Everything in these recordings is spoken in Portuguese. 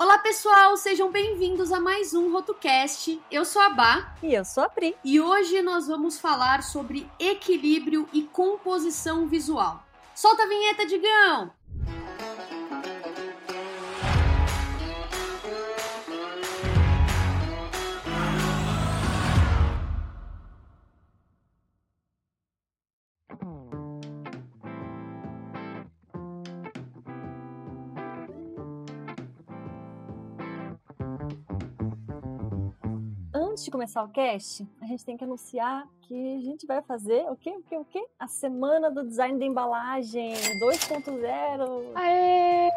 Olá pessoal, sejam bem-vindos a mais um RotoCast. Eu sou a Bá. E eu sou a Pri. E hoje nós vamos falar sobre equilíbrio e composição visual. Solta a vinheta, Digão! De começar o cast, a gente tem que anunciar que a gente vai fazer o quê? O quê? O quê? A semana do design da embalagem 2.0. Aê!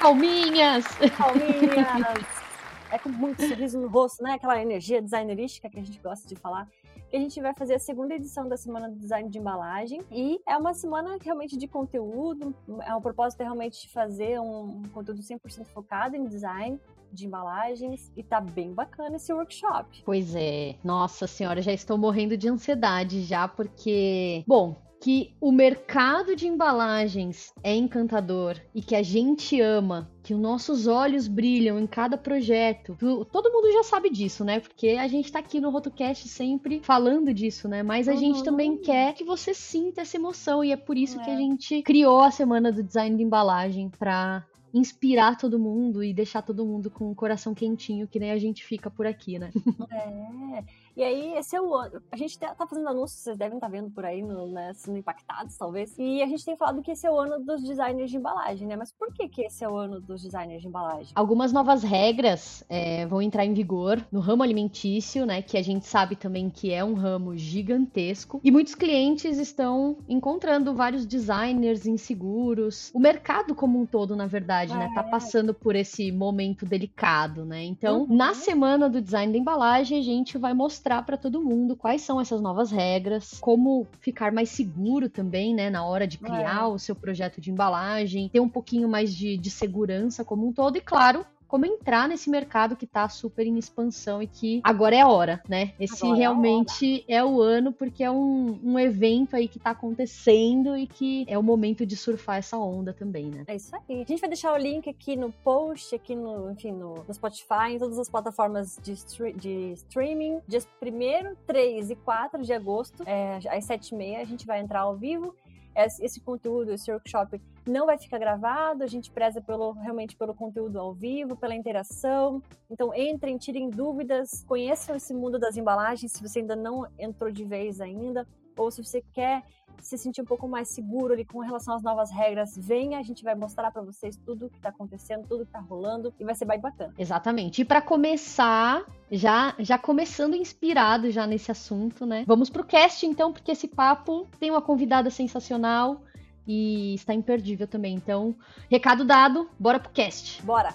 Palminhas! Palminhas! é com muito sorriso no rosto, né? Aquela energia designerística que a gente gosta de falar. Que a gente vai fazer a segunda edição da Semana do Design de Embalagem. E é uma semana realmente de conteúdo. É um propósito realmente de fazer um conteúdo 100% focado em design de embalagens e tá bem bacana esse workshop. Pois é. Nossa senhora, já estou morrendo de ansiedade já porque, bom, que o mercado de embalagens é encantador e que a gente ama, que os nossos olhos brilham em cada projeto. Todo mundo já sabe disso, né? Porque a gente tá aqui no RotoCast sempre falando disso, né? Mas a uhum. gente também quer que você sinta essa emoção e é por isso é. que a gente criou a semana do design de embalagem para inspirar todo mundo e deixar todo mundo com o coração quentinho, que nem a gente fica por aqui, né? É. E aí, esse é o ano. A gente tá, tá fazendo anúncios, vocês devem estar tá vendo por aí, no, né, sendo impactados, talvez. E a gente tem falado que esse é o ano dos designers de embalagem, né? Mas por que, que esse é o ano dos designers de embalagem? Algumas novas regras é, vão entrar em vigor no ramo alimentício, né? Que a gente sabe também que é um ramo gigantesco. E muitos clientes estão encontrando vários designers inseguros. O mercado como um todo, na verdade, é. né? Tá é. passando por esse momento delicado, né? Então, uhum. na semana do design da embalagem, a gente vai mostrar mostrar para todo mundo quais são essas novas regras, como ficar mais seguro também, né, na hora de criar é. o seu projeto de embalagem, ter um pouquinho mais de, de segurança como um todo e, claro, como entrar nesse mercado que está super em expansão e que agora é a hora, né? Esse agora realmente é, é, o ano, porque é um, um evento aí que está acontecendo e que é o momento de surfar essa onda também, né? É isso aí. A gente vai deixar o link aqui no post, aqui no, enfim, no, no Spotify, em todas as plataformas de, de streaming. Dias 1, 3 e 4 de agosto, é, às 7h30, a gente vai entrar ao vivo esse conteúdo, esse workshop não vai ficar gravado, a gente preza pelo, realmente pelo conteúdo ao vivo, pela interação. Então entrem, tirem dúvidas, conheçam esse mundo das embalagens se você ainda não entrou de vez ainda, ou se você quer se sentir um pouco mais seguro ali com relação às novas regras, venha, a gente vai mostrar para vocês tudo que tá acontecendo, tudo que tá rolando e vai ser bem bacana. Exatamente. E para começar, já já começando inspirado já nesse assunto, né? Vamos pro cast então, porque esse papo tem uma convidada sensacional e está imperdível também. Então, recado dado, bora pro cast. Bora.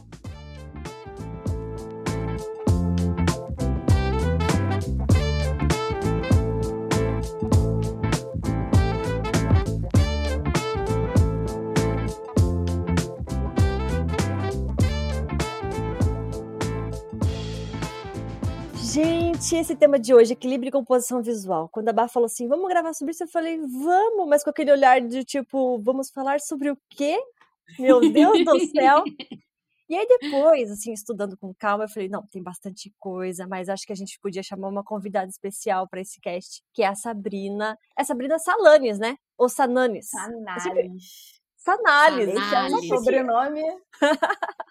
Gente, esse tema de hoje, equilíbrio e composição visual. Quando a Bá falou assim, vamos gravar sobre isso, eu falei, vamos, mas com aquele olhar de tipo, vamos falar sobre o quê? Meu Deus do céu! E aí depois, assim, estudando com calma, eu falei, não, tem bastante coisa, mas acho que a gente podia chamar uma convidada especial para esse cast, que é a Sabrina. É Sabrina Salanes, né? Ou Sananes? Sananes. Sananes. Esse é o sobrenome.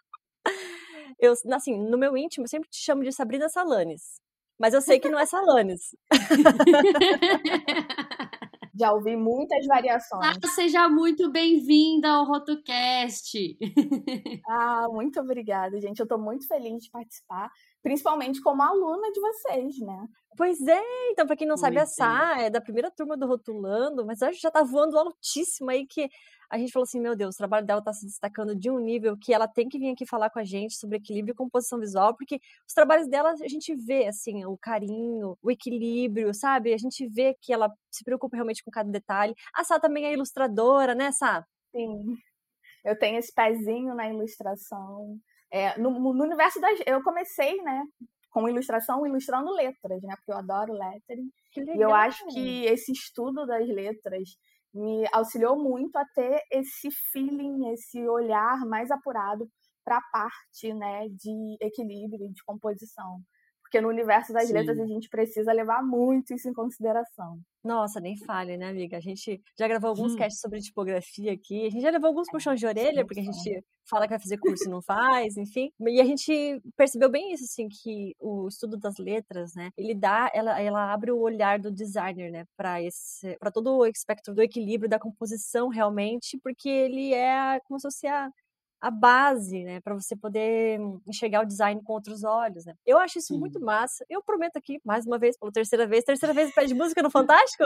Eu, assim, no meu íntimo, eu sempre te chamo de Sabrina Salanes. Mas eu sei que não é Salanes. Já ouvi muitas variações. Ah, seja muito bem-vinda ao RotoCast. ah, muito obrigada, gente. Eu estou muito feliz de participar, principalmente como aluna de vocês, né? Pois é, então, para quem não sabe, a Sá é da primeira turma do Rotulando, mas já está voando altíssimo aí que a gente falou assim, meu Deus, o trabalho dela está se destacando de um nível que ela tem que vir aqui falar com a gente sobre equilíbrio e composição visual, porque os trabalhos dela a gente vê, assim, o carinho, o equilíbrio, sabe? A gente vê que ela se preocupa realmente com cada detalhe. A Sá também é ilustradora, né, Sá? Sim, eu tenho esse pezinho na ilustração. É, no, no universo das... Eu comecei, né, com ilustração, ilustrando letras, né? Porque eu adoro lettering. E eu acho que esse estudo das letras me auxiliou muito a ter esse feeling, esse olhar mais apurado para a parte né, de equilíbrio, de composição. Porque no universo das Sim. letras a gente precisa levar muito isso em consideração. Nossa, nem fale, né, amiga? A gente já gravou alguns hum. casts sobre tipografia aqui. A gente já levou alguns puxões de orelha, porque a gente fala que vai fazer curso e não faz, enfim. E a gente percebeu bem isso, assim, que o estudo das letras, né, ele dá, ela, ela abre o olhar do designer, né, para esse, para todo o espectro do equilíbrio da composição realmente, porque ele é como se fosse a a base, né, para você poder enxergar o design com outros olhos, né? Eu acho isso Sim. muito massa. Eu prometo aqui, mais uma vez, pela terceira vez, terceira vez pede música no Fantástico?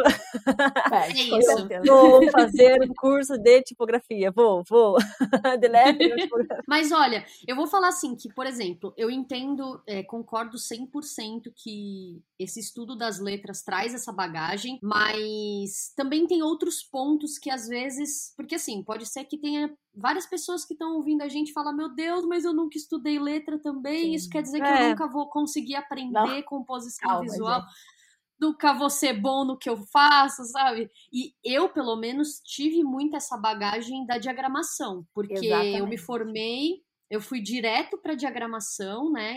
É, isso. Vou fazer um curso de tipografia, vou, vou. Mas olha, eu vou falar assim, que, por exemplo, eu entendo, é, concordo 100% que esse estudo das letras traz essa bagagem, mas também tem outros pontos que às vezes, porque assim, pode ser que tenha várias pessoas que estão ouvindo a gente falar: Meu Deus, mas eu nunca estudei letra também. Sim. Isso quer dizer que é. eu nunca vou conseguir aprender Não. composição Calma, visual. Gente. Nunca vou ser bom no que eu faço, sabe? E eu, pelo menos, tive muito essa bagagem da diagramação, porque Exatamente. eu me formei eu fui direto para diagramação, né?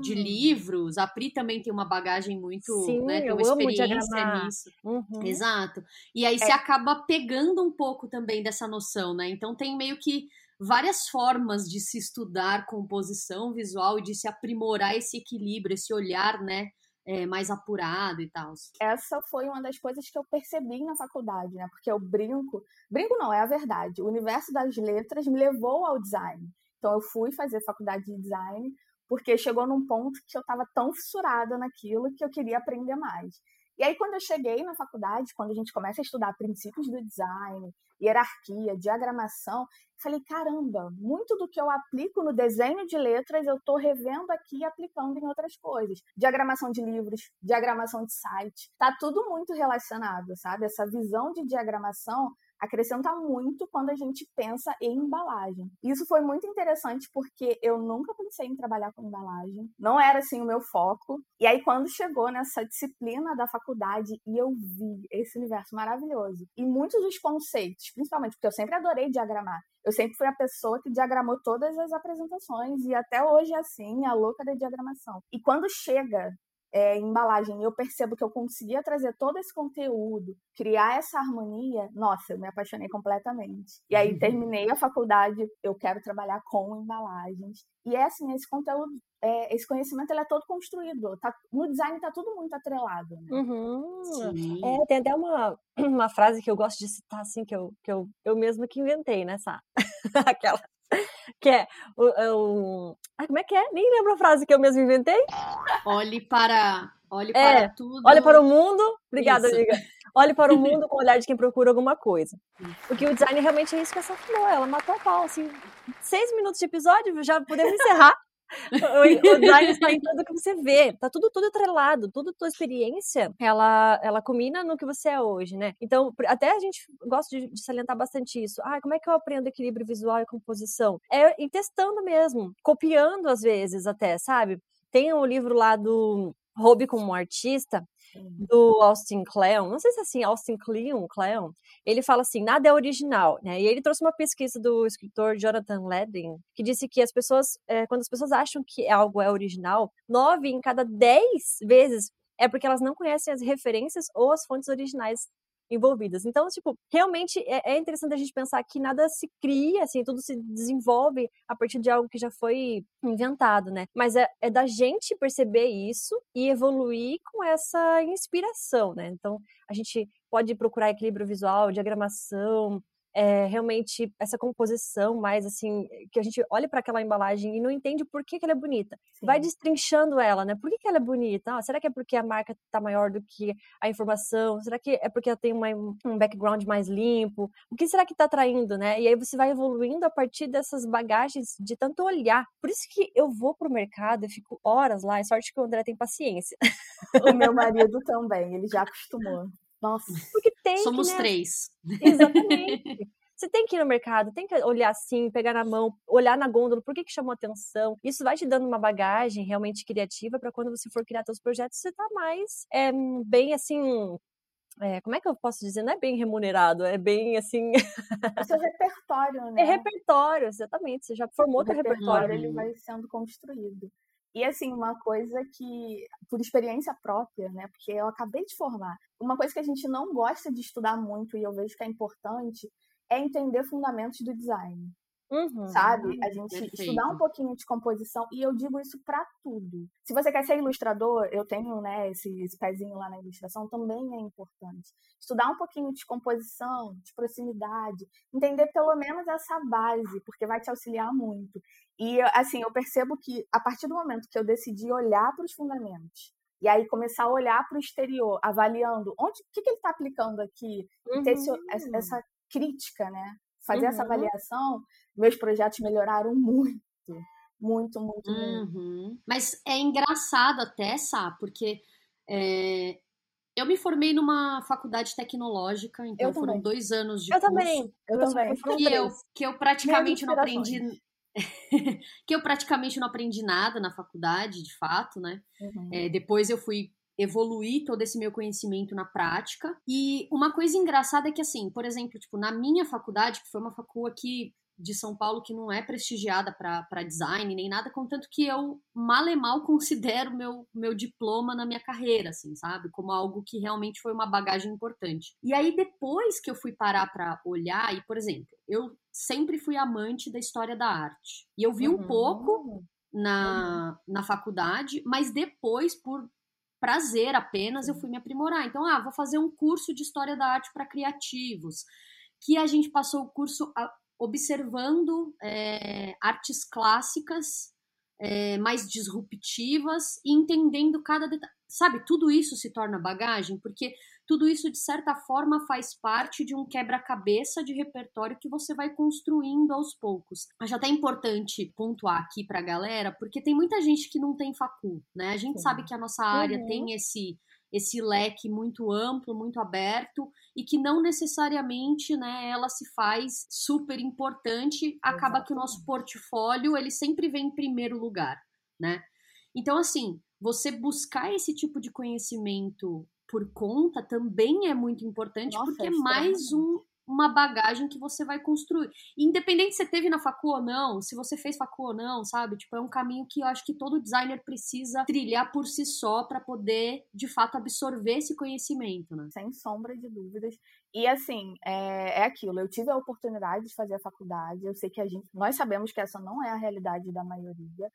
De livros. A Pri também tem uma bagagem muito, Sim, né? Tem uma experiência nisso. Uhum. Exato. E aí é. você acaba pegando um pouco também dessa noção, né? Então tem meio que várias formas de se estudar composição visual e de se aprimorar esse equilíbrio, esse olhar, né? É, mais apurado e tal. Essa foi uma das coisas que eu percebi na faculdade, né? Porque eu brinco, brinco não, é a verdade. O universo das letras me levou ao design. Então eu fui fazer faculdade de design porque chegou num ponto que eu estava tão fissurada naquilo que eu queria aprender mais. E aí, quando eu cheguei na faculdade, quando a gente começa a estudar princípios do design, hierarquia, diagramação, falei, caramba, muito do que eu aplico no desenho de letras eu estou revendo aqui e aplicando em outras coisas. Diagramação de livros, diagramação de site, tá tudo muito relacionado, sabe? Essa visão de diagramação acrescenta muito quando a gente pensa em embalagem. Isso foi muito interessante porque eu nunca pensei em trabalhar com embalagem, não era assim o meu foco. E aí quando chegou nessa disciplina da faculdade e eu vi esse universo maravilhoso e muitos dos conceitos, principalmente porque eu sempre adorei diagramar. Eu sempre fui a pessoa que diagramou todas as apresentações e até hoje é assim, a louca da diagramação. E quando chega é, embalagem eu percebo que eu conseguia trazer todo esse conteúdo, criar essa harmonia, nossa, eu me apaixonei completamente. E aí uhum. terminei a faculdade, eu quero trabalhar com embalagens. E é assim, esse conteúdo, é, esse conhecimento ele é todo construído. Tá, no design tá tudo muito atrelado. Né? Uhum. É, tem até uma, uma frase que eu gosto de citar, assim, que eu, que eu, eu mesmo que inventei, né, Sá? Aquela que é o, é o... Como é que é? Nem lembro a frase que eu mesmo inventei. Olhe para, olhe é, para tudo. Olhe para o mundo. Obrigada, isso. amiga. Olhe para o mundo com o olhar de quem procura alguma coisa. Porque o design realmente é isso que essa falou. Ela matou a pau, assim. Seis minutos de episódio, já podemos encerrar. o, design está em tudo que você vê, tá tudo tudo atrelado, toda tua experiência, ela ela combina no que você é hoje, né? Então, até a gente gosta de, de salientar bastante isso. Ah, como é que eu aprendo equilíbrio visual e composição? É em testando mesmo, copiando às vezes até, sabe? Tem um livro lá do Hobby como artista, do Austin Kleon, não sei se é assim, Austin Kleon, Kleon, ele fala assim, nada é original, né? E ele trouxe uma pesquisa do escritor Jonathan Ledin, que disse que as pessoas, é, quando as pessoas acham que algo é original, nove em cada dez vezes é porque elas não conhecem as referências ou as fontes originais envolvidas. Então, tipo, realmente é, é, interessante a gente pensar que nada se cria, assim, tudo se desenvolve a partir de algo que já foi inventado, né? Mas é, é da gente perceber isso e evoluir com essa inspiração, né? Então, a gente pode procurar equilíbrio visual, diagramação, é, realmente essa composição mais assim, que a gente olha para aquela embalagem e não entende por que, que ela é bonita. Sim. Vai destrinchando ela, né? Por que, que ela é bonita? Ah, será que é porque a marca está maior do que a informação? Será que é porque ela tem uma, um background mais limpo? O que será que está atraindo, né? E aí você vai evoluindo a partir dessas bagagens de tanto olhar. Por isso que eu vou pro mercado e fico horas lá. É sorte que o André tem paciência. O meu marido também, ele já acostumou. Nossa. Porque tem Somos que, né? três. Exatamente. Você tem que ir no mercado, tem que olhar assim, pegar na mão, olhar na gôndola, por que, que chamou atenção. Isso vai te dando uma bagagem realmente criativa para quando você for criar seus projetos, você tá mais é, bem assim é, como é que eu posso dizer? Não é bem remunerado, é bem assim. O seu repertório, É né? repertório, exatamente. Você já formou o teu repertório repertório. ele vai sendo construído. E assim, uma coisa que, por experiência própria, né? Porque eu acabei de formar, uma coisa que a gente não gosta de estudar muito e eu vejo que é importante é entender fundamentos do design, Uhum. sabe? A gente perfeito. estudar um pouquinho de composição e eu digo isso pra tudo. Se você quer ser ilustrador, eu tenho, né, esse, esse pezinho lá na ilustração, também é importante. Estudar um pouquinho de composição, de proximidade, entender pelo menos essa base, porque vai te auxiliar muito. E assim, eu percebo que a partir do momento que eu decidi olhar para os fundamentos e aí começar a olhar para o exterior, avaliando onde, o que, que ele está aplicando aqui, e ter esse- Uhum. essa crítica, né? Fazer essa Uhum. avaliação, meus projetos melhoraram muito, muito, muito, muito. Uhum. Mas é engraçado até, Sá, porque é, eu me formei numa faculdade tecnológica, então Eu foram também. dois anos de Eu curso. também. Eu Meus também. pais foram que eu, que eu praticamente não aprendi. que eu praticamente não aprendi nada na faculdade, de fato, né? Uhum. É, depois eu fui evoluir todo esse meu conhecimento na prática. E uma coisa engraçada é que, assim, por exemplo, tipo, na minha faculdade, que foi uma facul aqui de São Paulo que não é prestigiada para design nem nada, contanto que eu mal e mal considero meu, meu diploma na minha carreira, assim, sabe? Como algo que realmente foi uma bagagem importante. E aí, depois que eu fui parar para olhar, e, por exemplo, eu sempre fui amante da história da arte. E eu vi um Uhum. pouco na, na faculdade, mas depois, por prazer apenas, eu fui me aprimorar. Então, ah, vou fazer um curso de história da arte para criativos, que a gente passou o curso a- observando é, artes clássicas é, mais disruptivas e entendendo cada detalhe. Sabe, tudo isso se torna bagagem, porque tudo isso, de certa forma, faz parte de um quebra-cabeça de repertório que você vai construindo aos poucos. Acho até importante pontuar aqui pra galera, porque tem muita gente que não tem facul, né? A gente Sim. sabe que a nossa área Uhum. tem esse esse leque muito amplo, muito aberto e que não necessariamente, né, ela se faz super importante, acaba que o nosso portfólio, ele sempre vem em primeiro lugar, né? Então assim, você buscar esse tipo de conhecimento por conta também é muito importante, Nossa, porque é é mais um, uma bagagem que você vai construir. Independente se você teve na facu ou não, se você fez facu ou não, sabe? Tipo, é um caminho que eu acho que todo designer precisa trilhar por si só para poder, de fato, absorver esse conhecimento, né? sem sombra de dúvidas. E assim, é, é aquilo. Eu tive a oportunidade de fazer a faculdade. Eu sei que a gente, nós sabemos que essa não é a realidade da maioria,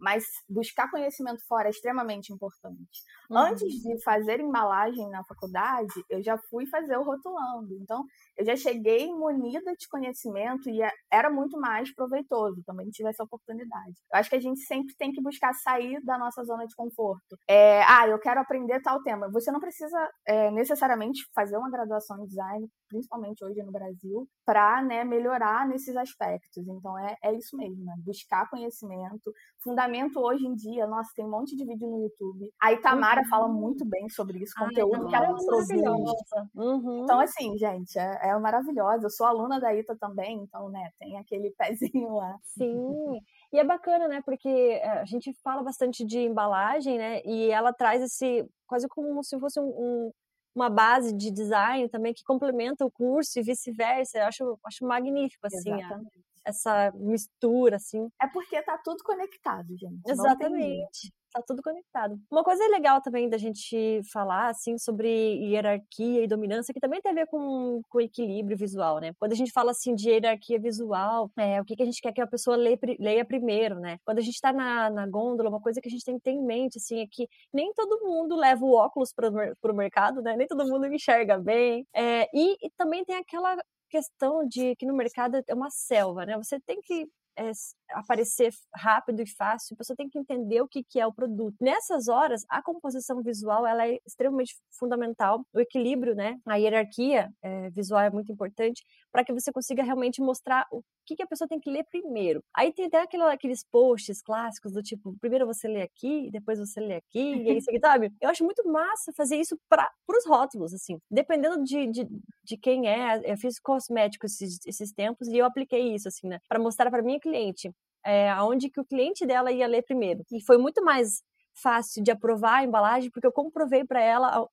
mas buscar conhecimento fora é extremamente importante. Uhum. Antes de fazer embalagem na faculdade, eu já fui fazer o rotulando. Então, eu já cheguei munida de conhecimento e é- era muito mais proveitoso. Também tive essa oportunidade. Eu acho que a gente sempre tem que buscar sair da nossa zona de conforto. É, ah, eu quero aprender tal tema. Você não precisa é, necessariamente fazer uma graduação em design, principalmente hoje no Brasil, para né, melhorar nesses aspectos. Então, é, é isso mesmo, né? buscar conhecimento. Fundamento hoje em dia, nossa, tem um monte de vídeo no YouTube. A Itamara Uhum. fala muito bem sobre isso, Ai, conteúdo que ela é produz. maravilhosa. Uhum. Então, assim, gente, é, é maravilhosa. Eu sou aluna da Ita também, então, né, tem aquele pezinho lá. Sim. E é bacana, né? Porque eh, a gente fala bastante de embalagem, né? E ela traz esse quase como se fosse um, um- uma base de design também que complementa o curso e vice-versa. Eu acho, acho magnífico, assim, a- essa mistura, assim. É porque tá tudo conectado, gente. Exatamente. Tá tudo conectado. Uma coisa legal também da gente falar, assim, sobre hierarquia e dominância, que também tem a ver com, com equilíbrio visual, né? Quando a gente fala, assim, de hierarquia visual, é, o que, que a gente quer que a pessoa leia, leia primeiro, né? Quando a gente tá na, na gôndola, uma coisa que a gente tem que ter em mente, assim, é que nem todo mundo leva o óculos pro, pro mercado, né? Nem todo mundo enxerga bem. É, e, e também tem aquela questão de que no mercado é uma selva, né? Você tem que é, aparecer rápido e fácil, a pessoa tem que entender o que, que é o produto. Nessas horas, a composição visual ela é extremamente fundamental, o equilíbrio, né? A hierarquia é, visual é muito importante para que você consiga realmente mostrar o que, que a pessoa tem que ler primeiro. Aí tem até aquela- aqueles posts clássicos do tipo, primeiro você lê aqui, depois você lê aqui, e aí você, sabe? Eu acho muito massa fazer isso para os rótulos, assim. Dependendo de, de, de quem é, eu fiz cosmético esses, esses tempos e eu apliquei isso, assim, né? Para mostrar para minha cliente é, aonde que o cliente dela ia ler primeiro. E foi muito mais fácil de aprovar a embalagem, porque eu comprovei para ela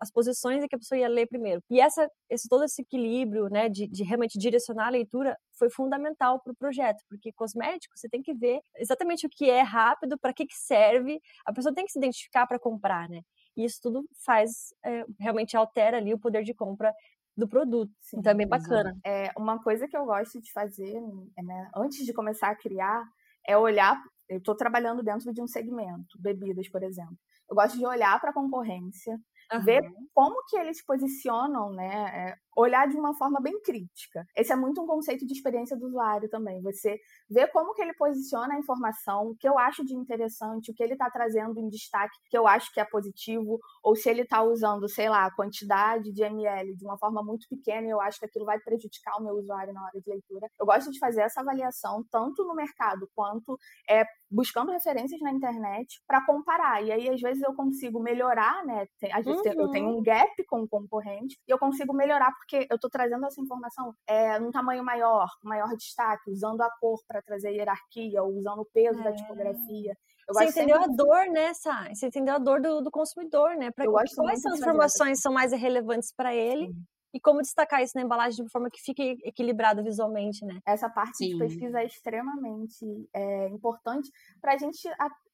as posições que a pessoa ia ler primeiro. E essa, esse, todo esse equilíbrio, né, de, de realmente direcionar a leitura foi fundamental para o projeto, porque cosmético você tem que ver exatamente o que é rápido, para que, que serve, a pessoa tem que se identificar para comprar, né? E isso tudo faz, é, realmente altera ali o poder de compra do produto. Sim, então é bem bacana. É, uma coisa que eu gosto de fazer, né, antes de começar a criar, é olhar. Eu estou trabalhando dentro de um segmento, bebidas, por exemplo. Eu gosto de olhar para a concorrência, uhum. ver como que eles posicionam, né? Olhar de uma forma bem crítica. Esse é muito um conceito de experiência do usuário também. Você vê como que ele posiciona a informação, o que eu acho de interessante, o que ele está trazendo em destaque, que eu acho que é positivo, ou se ele está usando, sei lá, a quantidade de ml de uma forma muito pequena e eu acho que aquilo vai prejudicar o meu usuário na hora de leitura. Eu gosto de fazer essa avaliação tanto no mercado quanto é, buscando referências na internet para comparar. E aí, às vezes, eu consigo melhorar, né? Às vezes uhum. eu tenho um gap com o concorrente e eu consigo melhorar porque eu estou trazendo essa informação é, num tamanho maior, maior destaque, usando a cor para trazer hierarquia, ou usando o peso é. da tipografia. Eu Você entendeu sempre... a dor, né, Sai? Você entendeu a dor do, do consumidor, né? Pra, quais são as informações são mais relevantes para ele? Sim e como destacar isso na embalagem de uma forma que fique equilibrado visualmente, né? Essa parte Sim. de pesquisa é extremamente é, importante para a gente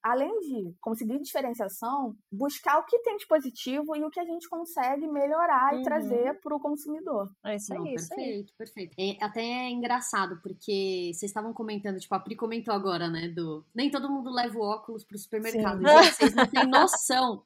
além de conseguir diferenciação, buscar o que tem de positivo e o que a gente consegue melhorar uhum. e trazer para o consumidor. É isso aí. Isso perfeito, aí. perfeito. É, até é engraçado, porque vocês estavam comentando, tipo, a Pri comentou agora, né, do... Nem todo mundo leva o óculos para o supermercado. Gente, vocês não têm noção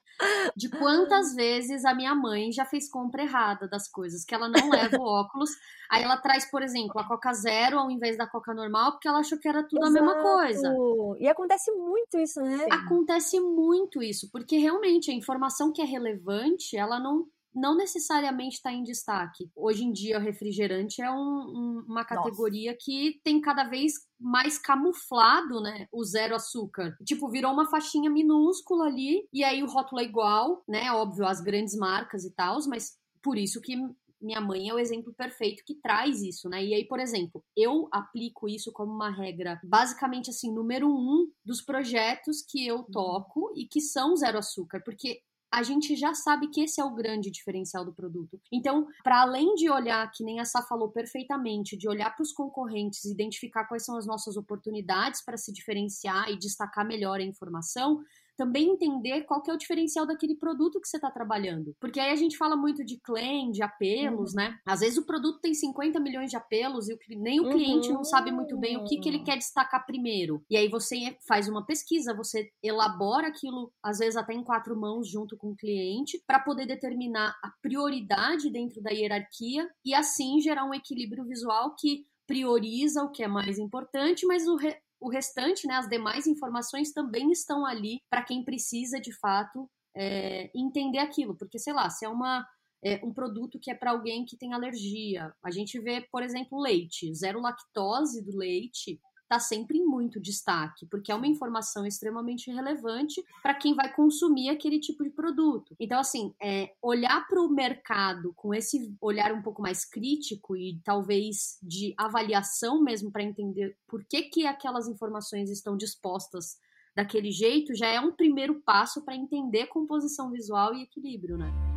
de quantas vezes a minha mãe já fez compra errada das coisas, que ela não leva o óculos, aí ela traz, por exemplo, a Coca Zero ao invés da Coca normal, porque ela achou que era tudo Exato. a mesma coisa. E acontece muito isso, né? Acontece muito isso, porque realmente a informação que é relevante, ela não não necessariamente está em destaque. Hoje em dia, o refrigerante é um, um, uma categoria Nossa. que tem cada vez mais camuflado, né, o zero açúcar. Tipo, virou uma faixinha minúscula ali, e aí o rótulo é igual, né, óbvio, as grandes marcas e tal, mas por isso que minha mãe é o exemplo perfeito que traz isso, né? E aí, por exemplo, eu aplico isso como uma regra, basicamente assim, número um dos projetos que eu uhum. toco e que são zero açúcar, porque a gente já sabe que esse é o grande diferencial do produto. Então, para além de olhar, que nem a Sá falou perfeitamente, de olhar para os concorrentes, identificar quais são as nossas oportunidades para se diferenciar e destacar melhor a informação, também entender qual que é o diferencial daquele produto que você está trabalhando. Porque aí a gente fala muito de claim, de apelos, uhum. né? Às vezes o produto tem 50 milhões de apelos e nem o cliente uhum. não sabe muito bem o que, que ele quer destacar primeiro. E aí você faz uma pesquisa, você elabora aquilo, às vezes até em quatro mãos, junto com o cliente, para poder determinar a prioridade dentro da hierarquia e assim gerar um equilíbrio visual que prioriza o que é mais importante, mas o, re o restante, né, as demais informações também estão ali para quem precisa de fato é, entender aquilo, porque sei lá, se é uma é, um produto que é para alguém que tem alergia, a gente vê, por exemplo, leite, zero lactose do leite, está sempre em muito destaque, porque é uma informação extremamente relevante para quem vai consumir aquele tipo de produto. Então, assim, é, olhar para o mercado com esse olhar um pouco mais crítico e talvez de avaliação mesmo para entender por que, que aquelas informações estão dispostas daquele jeito, já é um primeiro passo para entender composição visual e equilíbrio, né?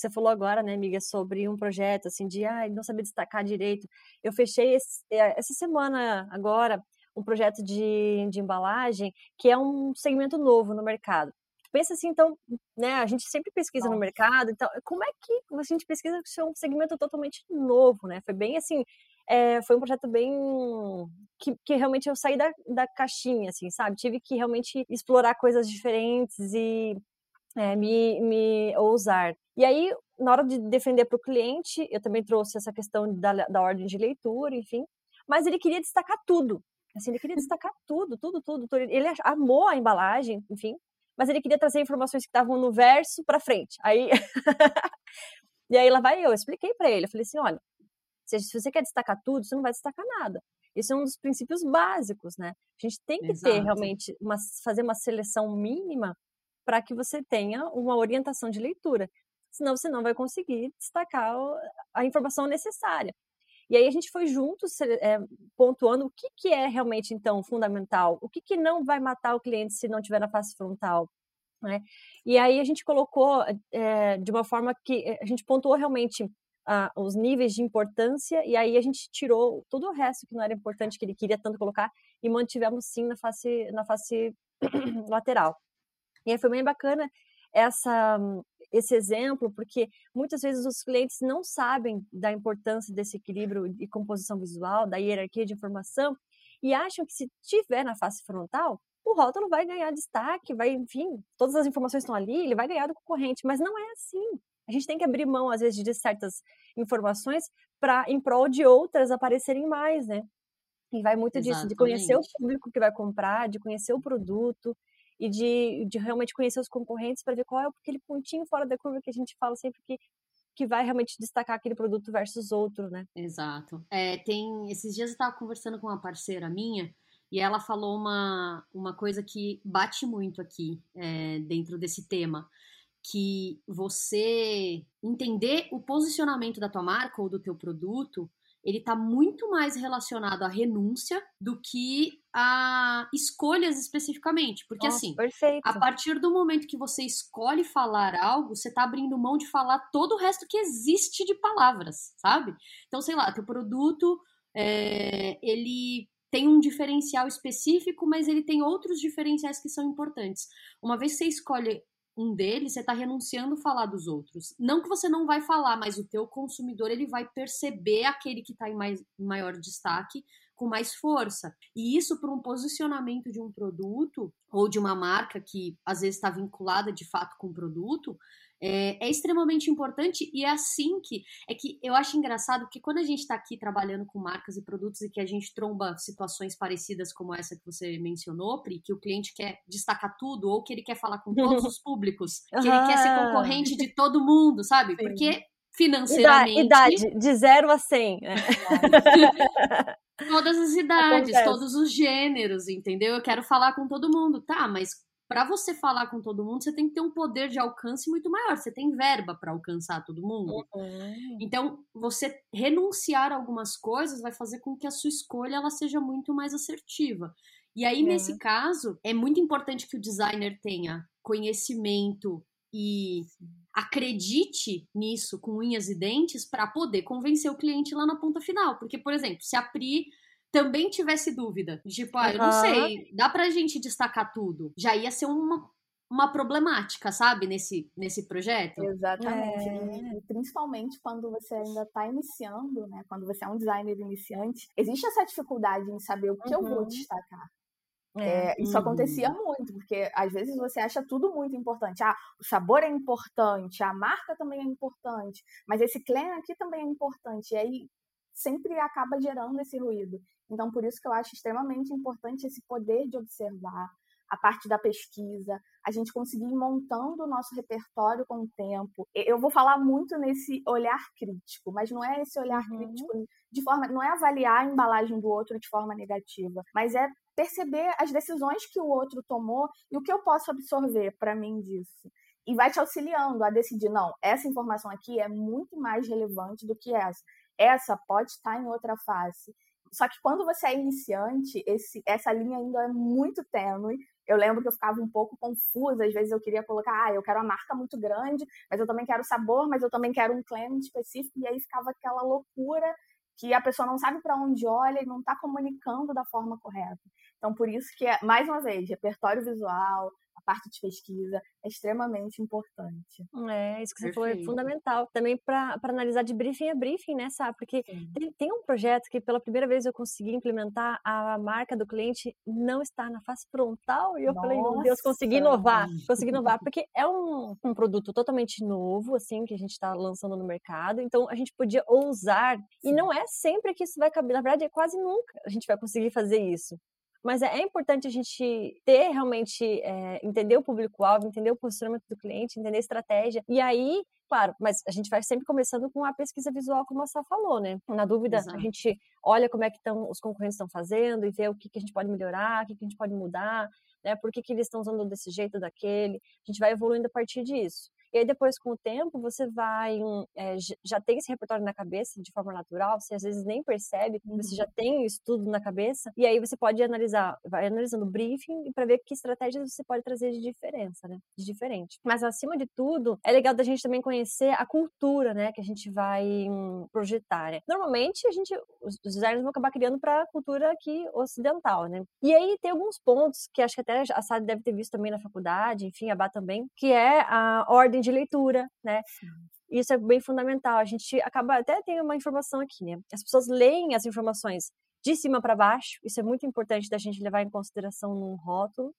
Você falou agora, né, amiga, sobre um projeto assim de ah, não saber destacar direito. Eu fechei esse, eh, essa semana agora um projeto de, de embalagem que é um segmento novo no mercado. Pensa assim, então, né, a gente sempre pesquisa Nossa. no mercado, então, como é que a gente pesquisa que é um segmento totalmente novo, né? Foi bem assim, é, foi um projeto bem que, que, realmente eu saí da, da caixinha, assim, sabe? Tive que realmente explorar coisas diferentes e é, me, me ousar. E aí, na hora de defender para o cliente, eu também trouxe essa questão da, da ordem de leitura, enfim, mas ele queria destacar tudo. Assim, ele queria destacar tudo, tudo, tudo, tudo. Ele amou a embalagem, enfim, mas ele queria trazer informações que estavam no verso para frente. Aí, e aí lá vai eu, eu expliquei para ele, eu falei assim, olha, se você quer destacar tudo, você não vai destacar nada. Isso é um dos princípios básicos, né? A gente tem que Exato. ter realmente uma fazer uma seleção mínima para que você tenha uma orientação de leitura. Senão você não vai conseguir destacar a informação necessária. E aí a gente foi juntos é, pontuando o que, que é realmente, então, fundamental, o que, que não vai matar o cliente se não tiver na face frontal. Né? E aí a gente colocou é, de uma forma que a gente pontuou realmente ah, os níveis de importância e aí a gente tirou todo o resto que não era importante que ele queria tanto colocar e mantivemos sim na face na face lateral. E aí foi bem bacana essa esse exemplo, porque muitas vezes os clientes não sabem da importância desse equilíbrio de composição visual, da hierarquia de informação, e acham que se tiver na face frontal, o rótulo vai ganhar destaque, vai, enfim, todas as informações estão ali, ele vai ganhar do concorrente, mas não é assim. A gente tem que abrir mão, às vezes, de certas informações para em prol de outras aparecerem mais, né? E vai muito Exatamente. disso, de conhecer o público que vai comprar, de conhecer o produto, e de, de realmente conhecer os concorrentes para ver qual é aquele pontinho fora da curva que a gente fala sempre que que vai realmente destacar aquele produto versus outro, né? Exato. É, tem esses dias eu estava conversando com uma parceira minha e ela falou uma, uma coisa que bate muito aqui é, dentro desse tema, que você entender o posicionamento da tua marca ou do teu produto ele está muito mais relacionado à renúncia do que a escolhas especificamente. Porque, Nossa, assim, perfeito. a partir do momento que você escolhe falar algo, você está abrindo mão de falar todo o resto que existe de palavras, sabe? Então, sei lá, teu produto, é, ele tem um diferencial específico, mas ele tem outros diferenciais que são importantes. Uma vez que você escolhe um deles, você está renunciando a falar dos outros. Não que você não vai falar, mas o teu consumidor ele vai perceber aquele que está em, mais, em maior destaque com mais força. E isso para um posicionamento de um produto ou de uma marca que às vezes está vinculada de fato com o produto, é, é, extremamente importante e é assim que é que eu acho engraçado que quando a gente está aqui trabalhando com marcas e produtos e que a gente tromba situações parecidas como essa que você mencionou, Pri, que o cliente quer destacar tudo ou que ele quer falar com todos os públicos, que ele quer ser concorrente de todo mundo, sabe? Sim. Porque financeiramente. Idade, de 0 a 100. Né? Todas as idades, Acontece. todos os gêneros, entendeu? Eu quero falar com todo mundo, tá? Mas para você falar com todo mundo, você tem que ter um poder de alcance muito maior. Você tem verba para alcançar todo mundo. Uhum. Então, você renunciar a algumas coisas vai fazer com que a sua escolha ela seja muito mais assertiva. E aí, uhum. nesse caso, é muito importante que o designer tenha conhecimento e acredite nisso com unhas e dentes para poder convencer o cliente lá na ponta final. Porque, por exemplo, se a Pri também tivesse dúvida, tipo, ah, eu não sei, dá pra gente destacar tudo, já ia ser uma, uma problemática, sabe, nesse, nesse projeto. Exatamente. É. E principalmente quando você ainda está iniciando, né? Quando você é um designer iniciante, existe essa dificuldade em saber o que uhum. eu vou uhum. destacar. É, é, isso uhum. acontecia muito, porque às vezes você acha tudo muito importante. Ah, o sabor é importante, a marca também é importante, mas esse clã aqui também é importante. E aí sempre acaba gerando esse ruído. Então, por isso que eu acho extremamente importante esse poder de observar, a parte da pesquisa, a gente conseguir ir montando o nosso repertório com o tempo. Eu vou falar muito nesse olhar crítico, mas não é esse olhar uhum. crítico de forma, não é avaliar a embalagem do outro de forma negativa, mas é perceber as decisões que o outro tomou e o que eu posso absorver para mim disso. E vai te auxiliando a decidir, não, essa informação aqui é muito mais relevante do que essa. Essa pode estar em outra face. Só que quando você é iniciante, esse, essa linha ainda é muito tênue. Eu lembro que eu ficava um pouco confusa, às vezes eu queria colocar, ah, eu quero uma marca muito grande, mas eu também quero sabor, mas eu também quero um claim específico, e aí ficava aquela loucura que a pessoa não sabe para onde olha e não está comunicando da forma correta. Então, por isso que, mais uma vez, repertório visual, a parte de pesquisa é extremamente importante. É, isso que você Perfeito. falou é fundamental. Também para analisar de briefing a briefing, né, sabe? Porque tem, tem, um projeto que pela primeira vez eu consegui implementar, a marca do cliente não está na face frontal, e eu Nossa. falei, meu Deus, consegui inovar, consegui inovar, porque é um, um produto totalmente novo, assim, que a gente está lançando no mercado, então a gente podia ousar, Sim. e não é sempre que isso vai caber, na verdade é quase nunca a gente vai conseguir fazer isso. Mas é, importante a gente ter realmente, é, entender o público-alvo, entender o posicionamento do cliente, entender a estratégia. E aí, claro, mas a gente vai sempre começando com a pesquisa visual, como a Sá falou, né? Na dúvida, Exato. a gente olha como é que tão, os concorrentes estão fazendo e vê o que, que a gente pode melhorar, o que, que a gente pode mudar, né? Por que, que eles estão usando desse jeito, daquele. A gente vai evoluindo a partir disso. E aí depois, com o tempo, você vai, é, já tem esse repertório na cabeça de forma natural, você às vezes nem percebe, uhum. você já tem o estudo na cabeça, e aí você pode analisar, vai analisando o briefing para ver que estratégias você pode trazer de diferença, né? De diferente. Mas acima de tudo, é legal da gente também conhecer a cultura, né? Que a gente vai hum, projetar, né? Normalmente, a gente, os designers vão acabar criando para a cultura aqui ocidental, né? E aí tem alguns pontos que acho que até a Sade deve ter visto também na faculdade, enfim, a Bá também, que é a ordem de leitura, né? Sim. Isso é bem fundamental. A gente acaba até tem uma informação aqui, né? As pessoas leem as informações de cima para baixo. Isso é muito importante da gente levar em consideração num rótulo.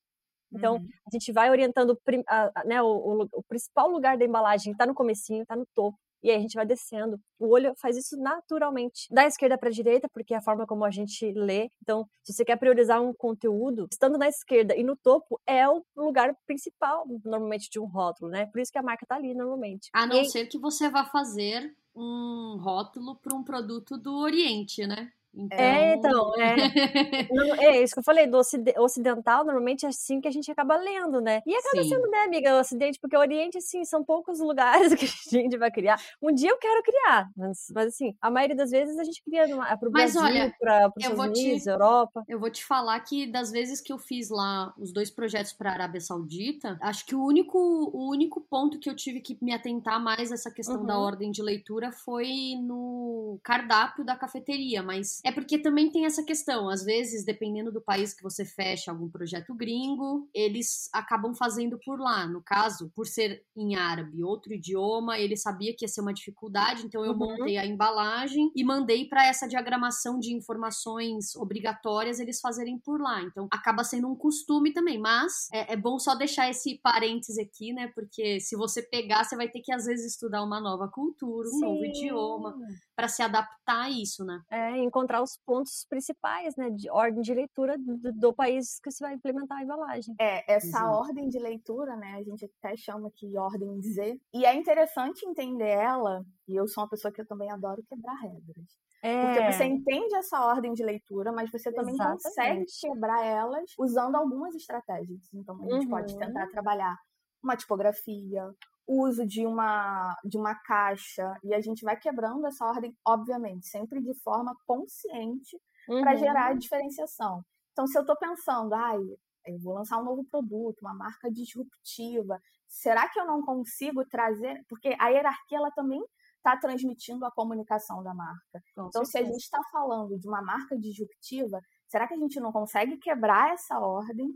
Então, uhum. a gente vai orientando a, a, né, o, o, o, principal lugar da embalagem está no comecinho, está no topo. E aí a gente vai descendo. O olho faz isso naturalmente. Da esquerda para a direita, porque é a forma como a gente lê. Então, se você quer priorizar um conteúdo, estando na esquerda e no topo é o lugar principal, normalmente, de um rótulo, né? Por isso que a marca tá ali, normalmente. A não e... ser que você vá fazer um rótulo para um produto do Oriente, né? Então... É, então, é. é isso que eu falei, do ocidental, normalmente é assim que a gente acaba lendo, né? E acaba Sim. sendo, né, amiga, o ocidente, porque o oriente, assim, são poucos lugares que a gente vai criar. Um dia eu quero criar, mas, mas assim, a maioria das vezes a gente cria numa, é pro mas, Brasil, olha, pra, pros Estados Unidos, te, Europa. Eu vou te falar que das vezes que eu fiz lá os dois projetos pra Arábia Saudita, acho que o único, o único ponto que eu tive que me atentar mais a essa questão uhum. da ordem de leitura foi no cardápio da cafeteria, mas é porque também tem essa questão, às vezes, dependendo do país que você fecha algum projeto gringo, eles acabam fazendo por lá. No caso, por ser em árabe, outro idioma, ele sabia que ia ser uma dificuldade, então eu uhum. montei a embalagem e mandei para essa diagramação de informações obrigatórias eles fazerem por lá. Então acaba sendo um costume também, mas é, é bom só deixar esse parêntese aqui, né? Porque se você pegar, você vai ter que às vezes estudar uma nova cultura, um Sim. novo idioma para se adaptar a isso, né? É, encontrar os pontos principais, né, de ordem de leitura do, do país que você vai implementar a embalagem. É, essa uhum. ordem de leitura, né, a gente até chama aqui ordem Z, e é interessante entender ela, e eu sou uma pessoa que eu também adoro quebrar regras. É. Porque você entende essa ordem de leitura, mas você também Exatamente. consegue quebrar elas usando algumas estratégias. Então, a gente uhum. pode tentar trabalhar uma tipografia, uso de uma, de uma caixa, e a gente vai quebrando essa ordem, obviamente, sempre de forma consciente uhum. para gerar diferenciação. Então, se eu estou pensando, ai, eu vou lançar um novo produto, uma marca disruptiva, será que eu não consigo trazer? Porque a hierarquia ela também está transmitindo a comunicação da marca. Com então, certeza. se a gente está falando de uma marca disruptiva, será que a gente não consegue quebrar essa ordem,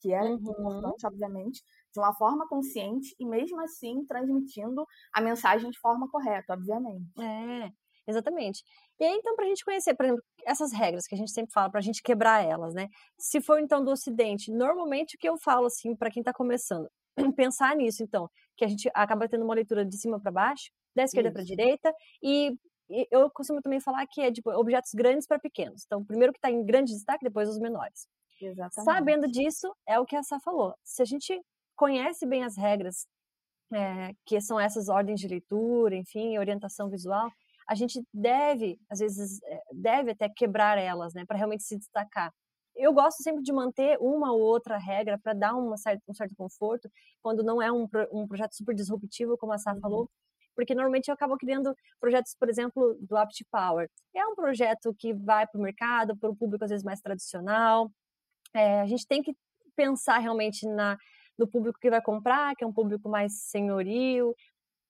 que é uhum. importante, obviamente, de uma forma consciente e mesmo assim transmitindo a mensagem de forma correta, obviamente. É, exatamente. E aí, então, para a gente conhecer, por exemplo, essas regras que a gente sempre fala, para a gente quebrar elas, né? Se for, então, do Ocidente, normalmente o que eu falo, assim, para quem está começando, pensar nisso, então, que a gente acaba tendo uma leitura de cima para baixo, da esquerda para a direita, e, e, eu costumo também falar que é, tipo, objetos grandes para pequenos. Então, primeiro que está em grande destaque, depois os menores. Exatamente. Sabendo disso, é o que a Sá falou. Se a gente conhece bem as regras, é, que são essas ordens de leitura, enfim, orientação visual, a gente deve, às vezes, eh, deve até quebrar elas, né, para realmente se destacar. Eu gosto sempre de manter uma ou outra regra para dar uma um certo conforto, quando não é um, um projeto super disruptivo, como a Sá uhum. falou, porque normalmente eu acabo criando projetos, por exemplo, do Apt Power. É um projeto que vai para o mercado, para o público às vezes mais tradicional. É, a gente tem que pensar realmente na, do público que vai comprar, que é um público mais senhorio.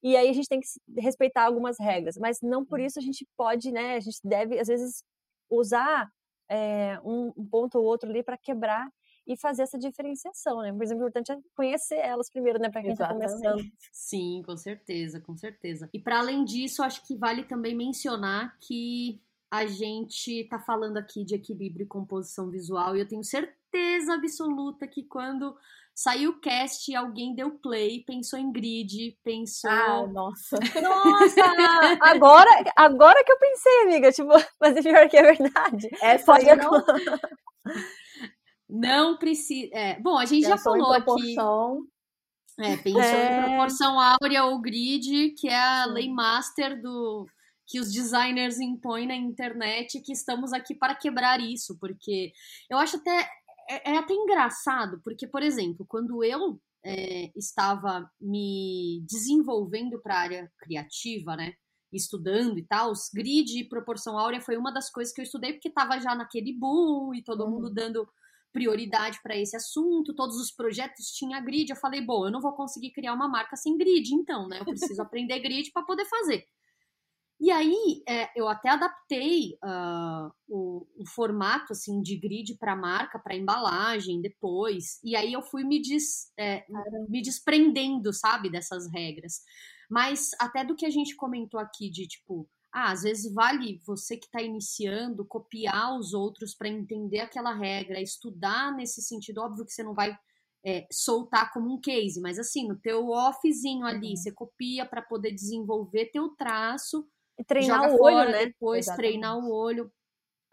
E aí a gente tem que respeitar algumas regras, mas não por isso a gente pode, né? A gente deve, às vezes, usar é, um, um ponto ou outro ali para quebrar e fazer essa diferenciação, né? Por exemplo, o importante é conhecer elas primeiro, né, para quem está começando. Sim, com certeza, com certeza. E para além disso, acho que vale também mencionar que a gente está falando aqui de equilíbrio e composição visual e eu tenho certeza absoluta que quando Saiu o cast, alguém deu play, pensou em grid, pensou. Ah, nossa. Nossa! agora, agora que eu pensei, amiga. Tipo, mas é pior que é verdade. É, Pode não. não precisa. É, bom, a gente já, já falou aqui. É, pensou é... em proporção áurea ou grid, que é a lei master do que os designers impõem na internet, que estamos aqui para quebrar isso, porque eu acho até é, é até engraçado, porque, por exemplo, quando eu é, estava me desenvolvendo para a área criativa, né? Estudando e tal, os grid e proporção áurea foi uma das coisas que eu estudei porque estava já naquele boom e todo uhum. mundo dando prioridade para esse assunto, todos os projetos tinham grid. Eu falei, bom, eu não vou conseguir criar uma marca sem grid, então, né? Eu preciso aprender grid para poder fazer. E aí, é, eu até adaptei uh, o, o, formato assim de grid para marca, para embalagem depois. E aí eu fui me, des, é, me desprendendo, sabe, dessas regras. Mas até do que a gente comentou aqui de tipo, ah, às vezes vale você que está iniciando copiar os outros para entender aquela regra, estudar nesse sentido. Óbvio que você não vai é, soltar como um case, mas assim, no teu offzinho ali, uhum. você copia para poder desenvolver teu traço treinar o olho, né? Depois Exatamente. treinar o olho.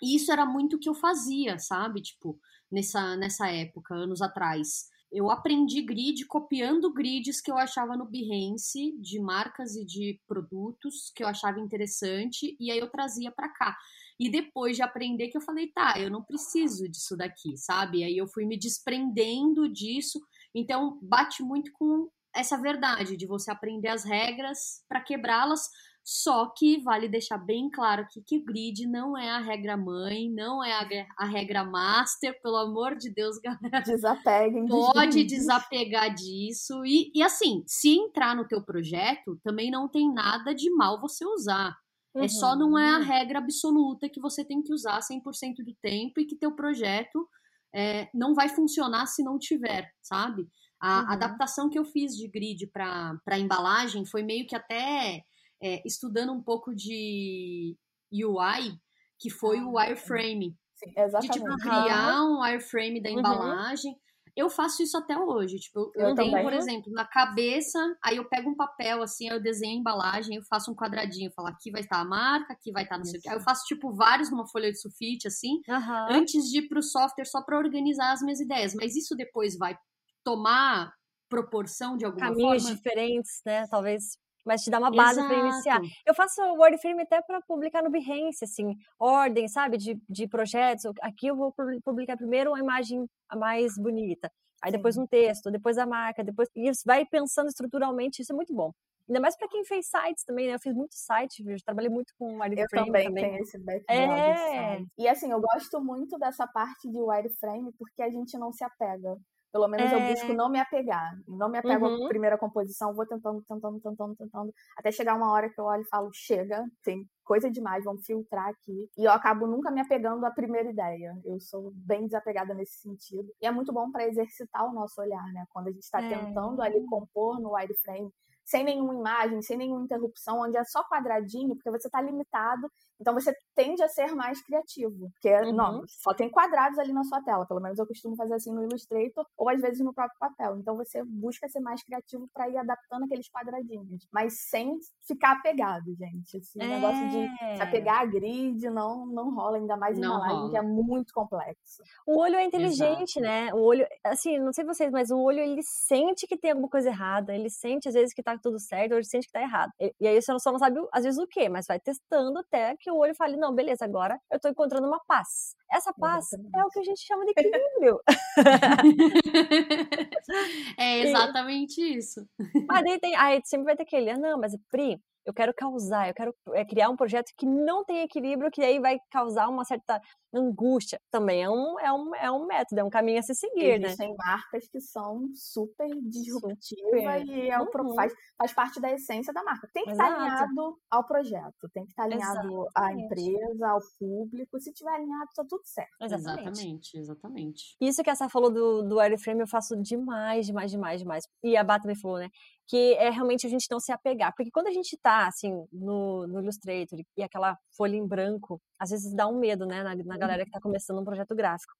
E isso era muito o que eu fazia, sabe? Tipo, nessa, nessa época, anos atrás. Eu aprendi grid copiando grids que eu achava no Behance, de marcas e de produtos que eu achava interessante, e aí eu trazia para cá. E depois de aprender que eu falei, tá, eu não preciso disso daqui, sabe? Aí eu fui me desprendendo disso. Então, bate muito com essa verdade de você aprender as regras para quebrá-las, só que vale deixar bem claro aqui que o grid não é a regra mãe, não é a, regra master, pelo amor de Deus, galera. Desapeguem. Pode desapegar disso. E, e assim, se entrar no teu projeto, também não tem nada de mal você usar. Uhum. É só não é a uhum. regra absoluta que você tem que usar 100% do tempo e que teu projeto é, não vai funcionar se não tiver, sabe? A uhum. adaptação que eu fiz de grid para embalagem foi meio que até é, estudando um pouco de UI, que foi ah, o wireframe. Sim, exatamente. De, tipo, criar um wireframe da uhum. embalagem. Uhum. Eu faço isso até hoje. Tipo, eu, eu tenho, também. por exemplo, na cabeça, aí eu pego um papel, assim, eu desenho a embalagem, eu faço um quadradinho, falo, aqui vai estar a marca, aqui vai estar não sei o que. Aí eu faço, tipo, vários numa folha de sulfite, assim, uhum. antes de ir pro software, só para organizar as minhas ideias. Mas isso depois vai tomar proporção de alguma Caminhos forma. diferentes, né? Talvez mas te dá uma base para iniciar. Eu faço o Wordframe até para publicar no Behance, assim, ordem, sabe, de, de projetos. Aqui eu vou publicar primeiro uma imagem mais bonita, aí depois um texto, depois a marca, depois e vai pensando estruturalmente, isso é muito bom. Ainda mais para quem fez sites também, né? Eu fiz muito site, eu trabalhei muito com wireframe eu também. também. tenho esse background. É. E assim, eu gosto muito dessa parte de wireframe porque a gente não se apega. Pelo menos é... eu busco não me apegar. Não me apego uhum. à primeira composição, vou tentando, tentando, tentando, tentando, até chegar uma hora que eu olho e falo, chega, tem coisa demais, vamos filtrar aqui. E eu acabo nunca me apegando à primeira ideia. Eu sou bem desapegada nesse sentido. E é muito bom para exercitar o nosso olhar, né? Quando a gente está é... tentando ali compor no wireframe, sem nenhuma imagem, sem nenhuma interrupção, onde é só quadradinho, porque você está limitado então você tende a ser mais criativo, porque uhum. não, só tem quadrados ali na sua tela, pelo menos eu costumo fazer assim no Illustrator ou às vezes no próprio papel. Então você busca ser mais criativo para ir adaptando aqueles quadradinhos, mas sem ficar apegado, gente. Esse é... negócio de se apegar a grid não não rola ainda mais em embalagem que é muito complexo. O olho é inteligente, Exato. né? O olho, assim, não sei vocês, mas o olho ele sente que tem alguma coisa errada, ele sente às vezes que tá tudo certo, ou ele sente que tá errado. E, e aí você só não sabe às vezes o que, mas vai testando até que o olho fale, não, beleza, agora eu tô encontrando uma paz. Essa paz exatamente. é o que a gente chama de equilíbrio. é exatamente isso. Mas daí tem, aí sempre vai ter aquele, ah, não, mas Pri, eu quero causar, eu quero é, criar um projeto que não tem equilíbrio, que aí vai causar uma certa angústia. Também é um, é um, é um método, é um caminho a se seguir, né? Existem né? marcas que são super disruptivas e é o, uhum. faz, faz parte da essência da marca. Tem que Exato. estar alinhado ao projeto, tem que estar alinhado exatamente. à empresa, ao público. Se tiver alinhado, está tudo certo. Exatamente, exatamente. exatamente. Isso que essa falou do, do wireframe eu faço demais, demais, demais, demais. E a Bata me falou, né? Que é realmente a gente não se apegar. Porque quando a gente tá, assim, no, no Illustrator e aquela folha em branco, às vezes dá um medo, né, na, na galera que tá começando um projeto gráfico.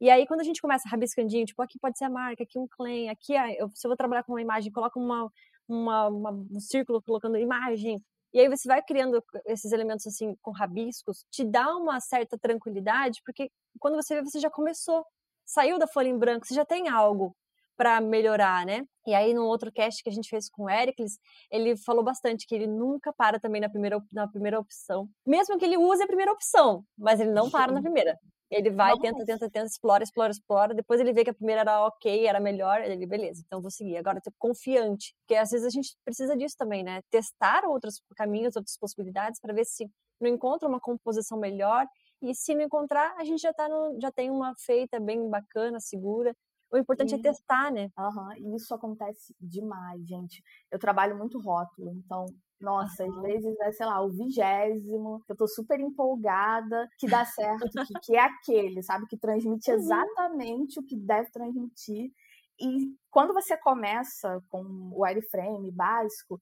E aí, quando a gente começa rabiscandinho, tipo, aqui pode ser a marca, aqui um claim, aqui, eu, se eu vou trabalhar com uma imagem, coloca uma, uma, uma, um círculo colocando imagem, e aí você vai criando esses elementos assim com rabiscos, te dá uma certa tranquilidade, porque quando você vê, você já começou, saiu da folha em branco, você já tem algo para melhorar, né? E aí, num outro cast que a gente fez com o Ericles, ele falou bastante que ele nunca para também na primeira, na primeira opção. Mesmo que ele use a primeira opção, mas ele não para na primeira. Ele vai, tenta, tenta, tenta, explora, explora, explora. Depois ele vê que a primeira era ok, era melhor. Ele, beleza, então vou seguir. Agora, tipo, confiante. Porque às vezes a gente precisa disso também, né? Testar outros caminhos, outras possibilidades, para ver se não encontra uma composição melhor. E se não encontrar, a gente já, tá no, já tem uma feita bem bacana, segura. O importante e... é testar, né? Uhum. Isso acontece demais, gente. Eu trabalho muito rótulo, então nossa, às vezes é, sei lá, o vigésimo, que eu tô super empolgada, que dá certo, que, que é aquele, sabe? Que transmite uhum. exatamente o que deve transmitir. E quando você começa com o wireframe básico,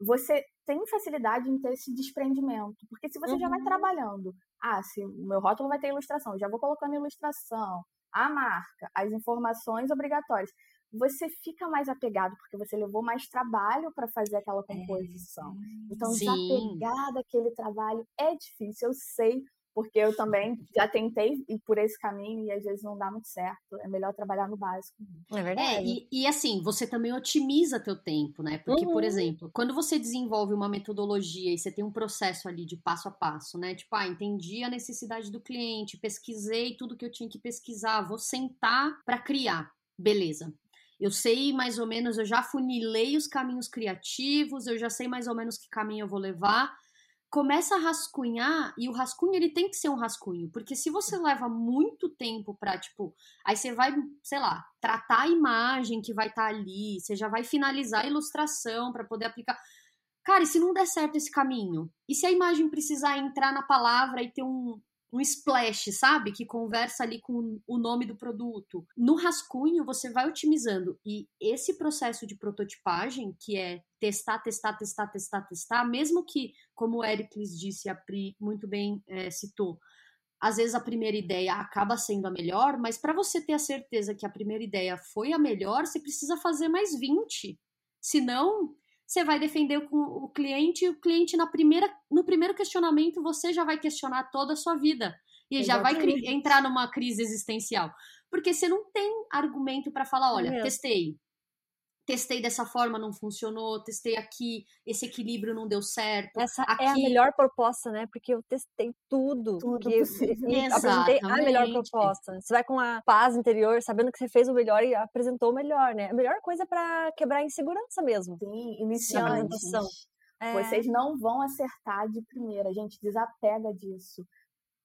você tem facilidade em ter esse desprendimento. Porque se você uhum. já vai uhum. trabalhando, ah, se o meu rótulo vai ter ilustração, já vou colocando ilustração, a marca, as informações obrigatórias você fica mais apegado porque você levou mais trabalho para fazer aquela é, composição. Então, sim. desapegar daquele trabalho é difícil, eu sei, porque eu também já tentei ir por esse caminho e às vezes não dá muito certo. É melhor trabalhar no básico. É verdade. É, e, e, assim, você também otimiza teu tempo, né? Porque, uhum. por exemplo, quando você desenvolve uma metodologia e você tem um processo ali de passo a passo, né? Tipo, ah, entendi a necessidade do cliente, pesquisei tudo que eu tinha que pesquisar, vou sentar para criar. Beleza. Eu sei mais ou menos, eu já funilei os caminhos criativos, eu já sei mais ou menos que caminho eu vou levar. Começa a rascunhar e o rascunho ele tem que ser um rascunho, porque se você leva muito tempo para tipo, aí você vai, sei lá, tratar a imagem que vai estar tá ali, você já vai finalizar a ilustração para poder aplicar. Cara, e se não der certo esse caminho? E se a imagem precisar entrar na palavra e ter um, um splash, sabe? Que conversa ali com o nome do produto. No rascunho, você vai otimizando. E esse processo de prototipagem, que é testar, testar, testar, testar, testar, mesmo que, como o Ericles disse, a Pri muito bem é, citou, às vezes a primeira ideia acaba sendo a melhor, mas para você ter a certeza que a primeira ideia foi a melhor, você precisa fazer mais 20. Senão, você vai defender com o cliente e o cliente na primeira, no primeiro questionamento você já vai questionar toda a sua vida. E Exatamente. já vai entrar numa crise existencial, porque você não tem argumento para falar, olha, é testei, testei dessa forma, não funcionou, testei aqui, esse equilíbrio não deu certo. Essa aqui... é a melhor proposta, né? Porque eu testei tudo. Tudo que apresentei a melhor proposta. Você vai com a paz interior, sabendo que você fez o melhor e apresentou o melhor, né? A melhor coisa é para quebrar a insegurança mesmo. Sim, iniciantes. É. Vocês não vão acertar de primeira, gente. Desapega disso.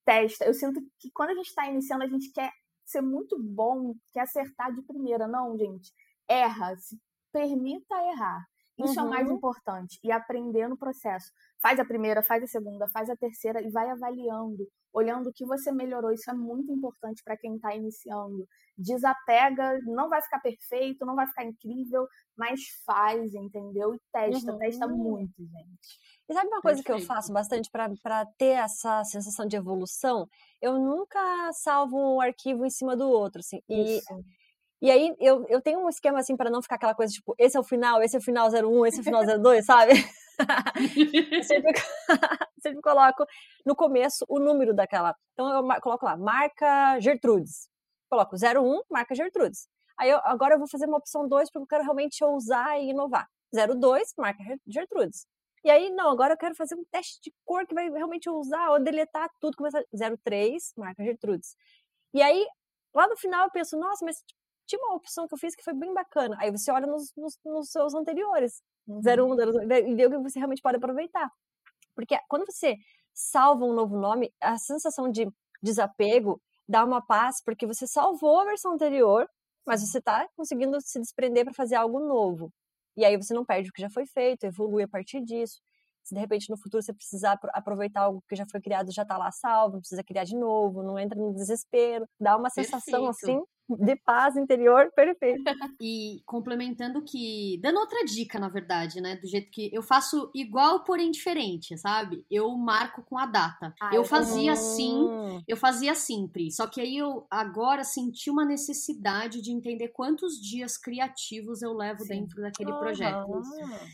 Testa. Eu sinto que quando a gente está iniciando, a gente quer ser muito bom, quer acertar de primeira. Não, gente. Erra, se permita errar. Isso uhum. é o mais uhum. importante. E aprender no processo. Faz a primeira, faz a segunda, faz a terceira e vai avaliando, olhando o que você melhorou. Isso é muito importante para quem está iniciando. Desapega, não vai ficar perfeito, não vai ficar incrível, mas faz, entendeu? E testa, uhum. testa muito, gente. E sabe uma coisa Perfeito. que eu faço bastante para ter essa sensação de evolução? Eu nunca salvo um arquivo em cima do outro, assim. Isso. E aí eu, eu tenho um esquema assim para não ficar aquela coisa tipo, esse é o final, esse é o final 01, esse é o final 02, sabe? eu sempre, sempre coloco no começo o número daquela. Então eu coloco lá, marca Gertrudes. Coloco 01, marca Gertrudes. Aí eu, agora eu vou fazer uma opção 2 porque eu quero realmente ousar e inovar. 02, marca Gertrudes. E aí, não, agora eu quero fazer um teste de cor que vai realmente usar ou deletar tudo. Começa 03, marca Gertrudes. E aí, lá no final eu penso, nossa, mas tinha uma opção que eu fiz que foi bem bacana. Aí você olha nos, nos, nos seus anteriores, uhum. 01, 02, e vê o que você realmente pode aproveitar. Porque quando você salva um novo nome, a sensação de desapego dá uma paz, porque você salvou a versão anterior, mas você está conseguindo se desprender para fazer algo novo. E aí você não perde o que já foi feito, evolui a partir disso. Se de repente no futuro você precisar aproveitar algo que já foi criado, já está lá salvo, não precisa criar de novo, não entra no desespero, dá uma sensação Perfeito. assim de paz interior, perfeito. E complementando que, dando outra dica, na verdade, né, do jeito que eu faço igual, porém diferente, sabe? Eu marco com a data. Ah, eu fazia hum. assim, eu fazia sempre, só que aí eu agora senti uma necessidade de entender quantos dias criativos eu levo Sim. dentro daquele uhum. projeto.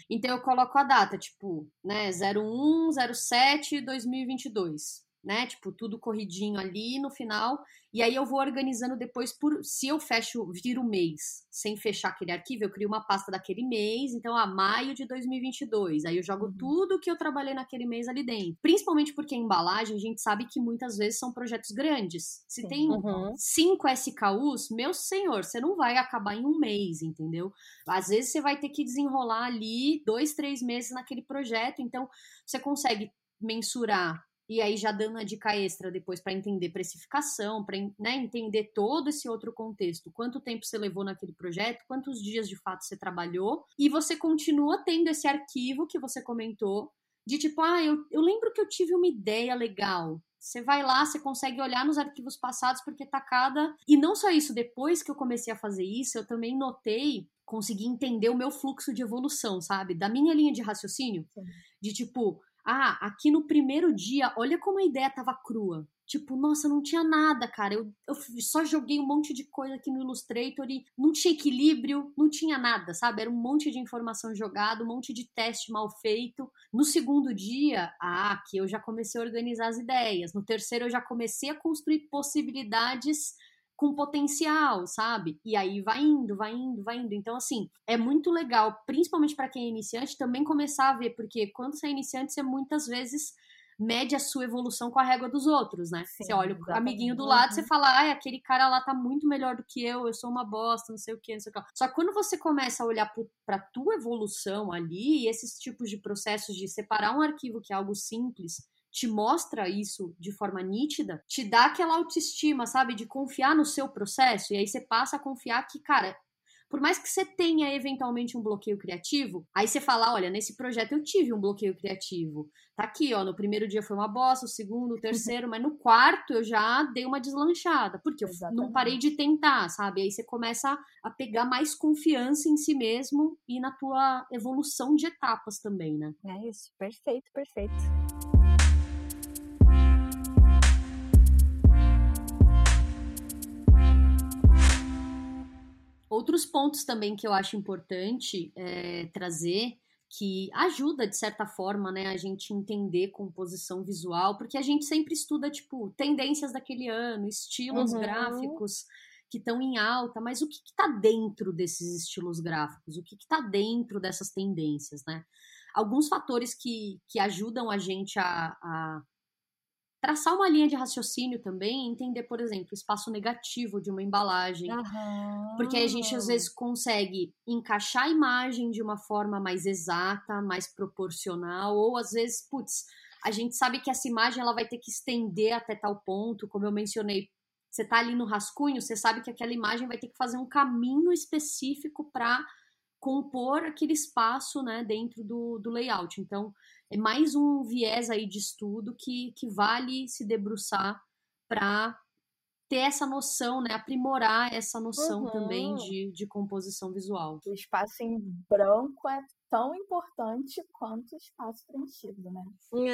Então eu coloco a data, tipo, né, 01 07 2022 né? Tipo, tudo corridinho ali no final. E aí eu vou organizando depois por. Se eu fecho, viro o mês sem fechar aquele arquivo, eu crio uma pasta daquele mês. Então, a maio de 2022. Aí eu jogo uhum. tudo que eu trabalhei naquele mês ali dentro. Principalmente porque a embalagem, a gente sabe que muitas vezes são projetos grandes. Se Sim. tem uhum. cinco SKUs, meu senhor, você não vai acabar em um mês, entendeu? Às vezes você vai ter que desenrolar ali dois, três meses naquele projeto. Então, você consegue mensurar e aí já dando a dica extra depois para entender precificação, para né, entender todo esse outro contexto, quanto tempo você levou naquele projeto, quantos dias de fato você trabalhou, e você continua tendo esse arquivo que você comentou, de tipo, ah, eu, eu lembro que eu tive uma ideia legal. Você vai lá, você consegue olhar nos arquivos passados porque tá cada. E não só isso, depois que eu comecei a fazer isso, eu também notei, consegui entender o meu fluxo de evolução, sabe? Da minha linha de raciocínio. Sim. De tipo, ah, aqui no primeiro dia, olha como a ideia tava crua. Tipo, nossa, não tinha nada, cara. Eu, eu só joguei um monte de coisa aqui no Illustrator e não tinha equilíbrio, não tinha nada, sabe? Era um monte de informação jogada, um monte de teste mal feito. No segundo dia, ah, aqui eu já comecei a organizar as ideias. No terceiro, eu já comecei a construir possibilidades com potencial, sabe? E aí vai indo, vai indo, vai indo. Então, assim, é muito legal, principalmente para quem é iniciante, também começar a ver, porque quando você é iniciante, você muitas vezes mede a sua evolução com a régua dos outros, né? Sim, você olha o amiguinho do lado, você fala, ai, aquele cara lá tá muito melhor do que eu, eu sou uma bosta, não sei o que, não sei o que. Só que quando você começa a olhar pro, pra tua evolução ali, e esses tipos de processos de separar um arquivo que é algo simples te mostra isso de forma nítida, te dá aquela autoestima, sabe, de confiar no seu processo, e aí você passa a confiar que, cara, por mais que você tenha eventualmente um bloqueio criativo, aí você fala, olha, nesse projeto eu tive um bloqueio criativo. Tá aqui, ó, no primeiro dia foi uma bosta, o segundo, o terceiro, mas no quarto eu já dei uma deslanchada, porque eu Exatamente. não parei de tentar, sabe? Aí você começa a pegar mais confiança em si mesmo e na tua evolução de etapas também, né? É isso, perfeito, perfeito. Outros pontos também que eu acho importante é, trazer que ajuda de certa forma, né, a gente entender composição visual, porque a gente sempre estuda tipo tendências daquele ano, estilos uhum. gráficos que estão em alta, mas o que está dentro desses estilos gráficos? O que está dentro dessas tendências, né? Alguns fatores que, que ajudam a gente a, a traçar uma linha de raciocínio também, entender, por exemplo, o espaço negativo de uma embalagem. Uhum. Porque aí a gente às vezes consegue encaixar a imagem de uma forma mais exata, mais proporcional, ou às vezes, putz, a gente sabe que essa imagem ela vai ter que estender até tal ponto, como eu mencionei. Você tá ali no rascunho, você sabe que aquela imagem vai ter que fazer um caminho específico para compor aquele espaço, né, dentro do, do layout. Então, é mais um viés aí de estudo que, que vale se debruçar para ter essa noção, né? Aprimorar essa noção uhum. também de, de composição visual. O espaço em branco é tão importante quanto o espaço preenchido, né?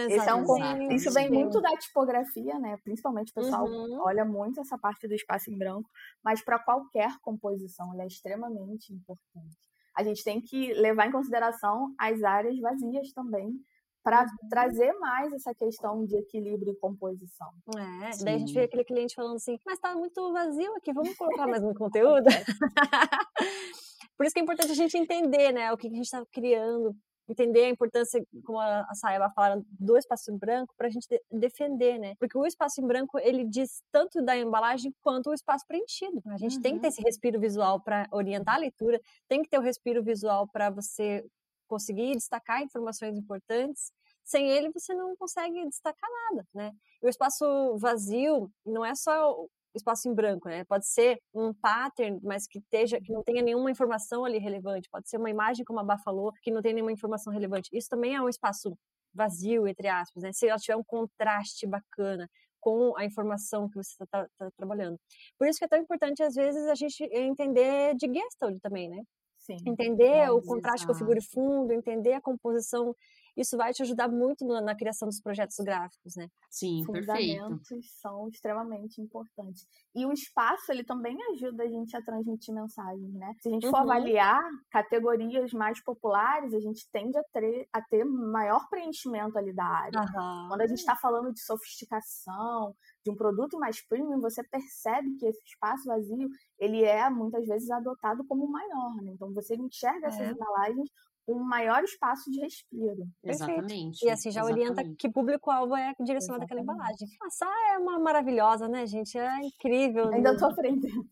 Esse é um, isso vem muito da tipografia, né? Principalmente o pessoal uhum. olha muito essa parte do espaço em branco, mas para qualquer composição ele é extremamente importante. A gente tem que levar em consideração as áreas vazias também, para uhum. trazer mais essa questão de equilíbrio e composição. É, Sim. daí a gente vê aquele cliente falando assim, mas tá muito vazio aqui, vamos colocar mais um conteúdo? Por isso que é importante a gente entender, né, o que a gente está criando, entender a importância, como a Saiba fala, do espaço em branco para a gente de defender, né? Porque o espaço em branco ele diz tanto da embalagem quanto o espaço preenchido. A gente uhum. tem que ter esse uhum. respiro visual para orientar a leitura, tem que ter o respiro visual para você conseguir destacar informações importantes. Sem ele, você não consegue destacar nada, né? E o espaço vazio não é só espaço em branco, né? Pode ser um pattern, mas que esteja, que não tenha nenhuma informação ali relevante. Pode ser uma imagem como a Bá falou, que não tem nenhuma informação relevante. Isso também é um espaço vazio, entre aspas, né? Se ela tiver um contraste bacana com a informação que você está tá, tá trabalhando. Por isso que é tão importante, às vezes, a gente entender de Gestalt também, né? Sim. Entender o contraste com a figura e fundo, entender a composição isso vai te ajudar muito na, na criação dos projetos gráficos, né? Sim, Fundamentos perfeito. são extremamente importantes. E o espaço, ele também ajuda a gente a transmitir mensagens, né? Se a gente for uhum. avaliar categorias mais populares, a gente tende a ter, a ter maior preenchimento ali da área. Uhum. Quando a gente está falando de sofisticação, de um produto mais premium, você percebe que esse espaço vazio, ele é muitas vezes adotado como maior, né? Então você enxerga essas é. embalagens um maior espaço de respiro. Exatamente. E assim já exatamente. orienta que público-alvo é direcionado àquela embalagem. A é uma maravilhosa, né, gente? É incrível. Ainda né? tô aprendendo.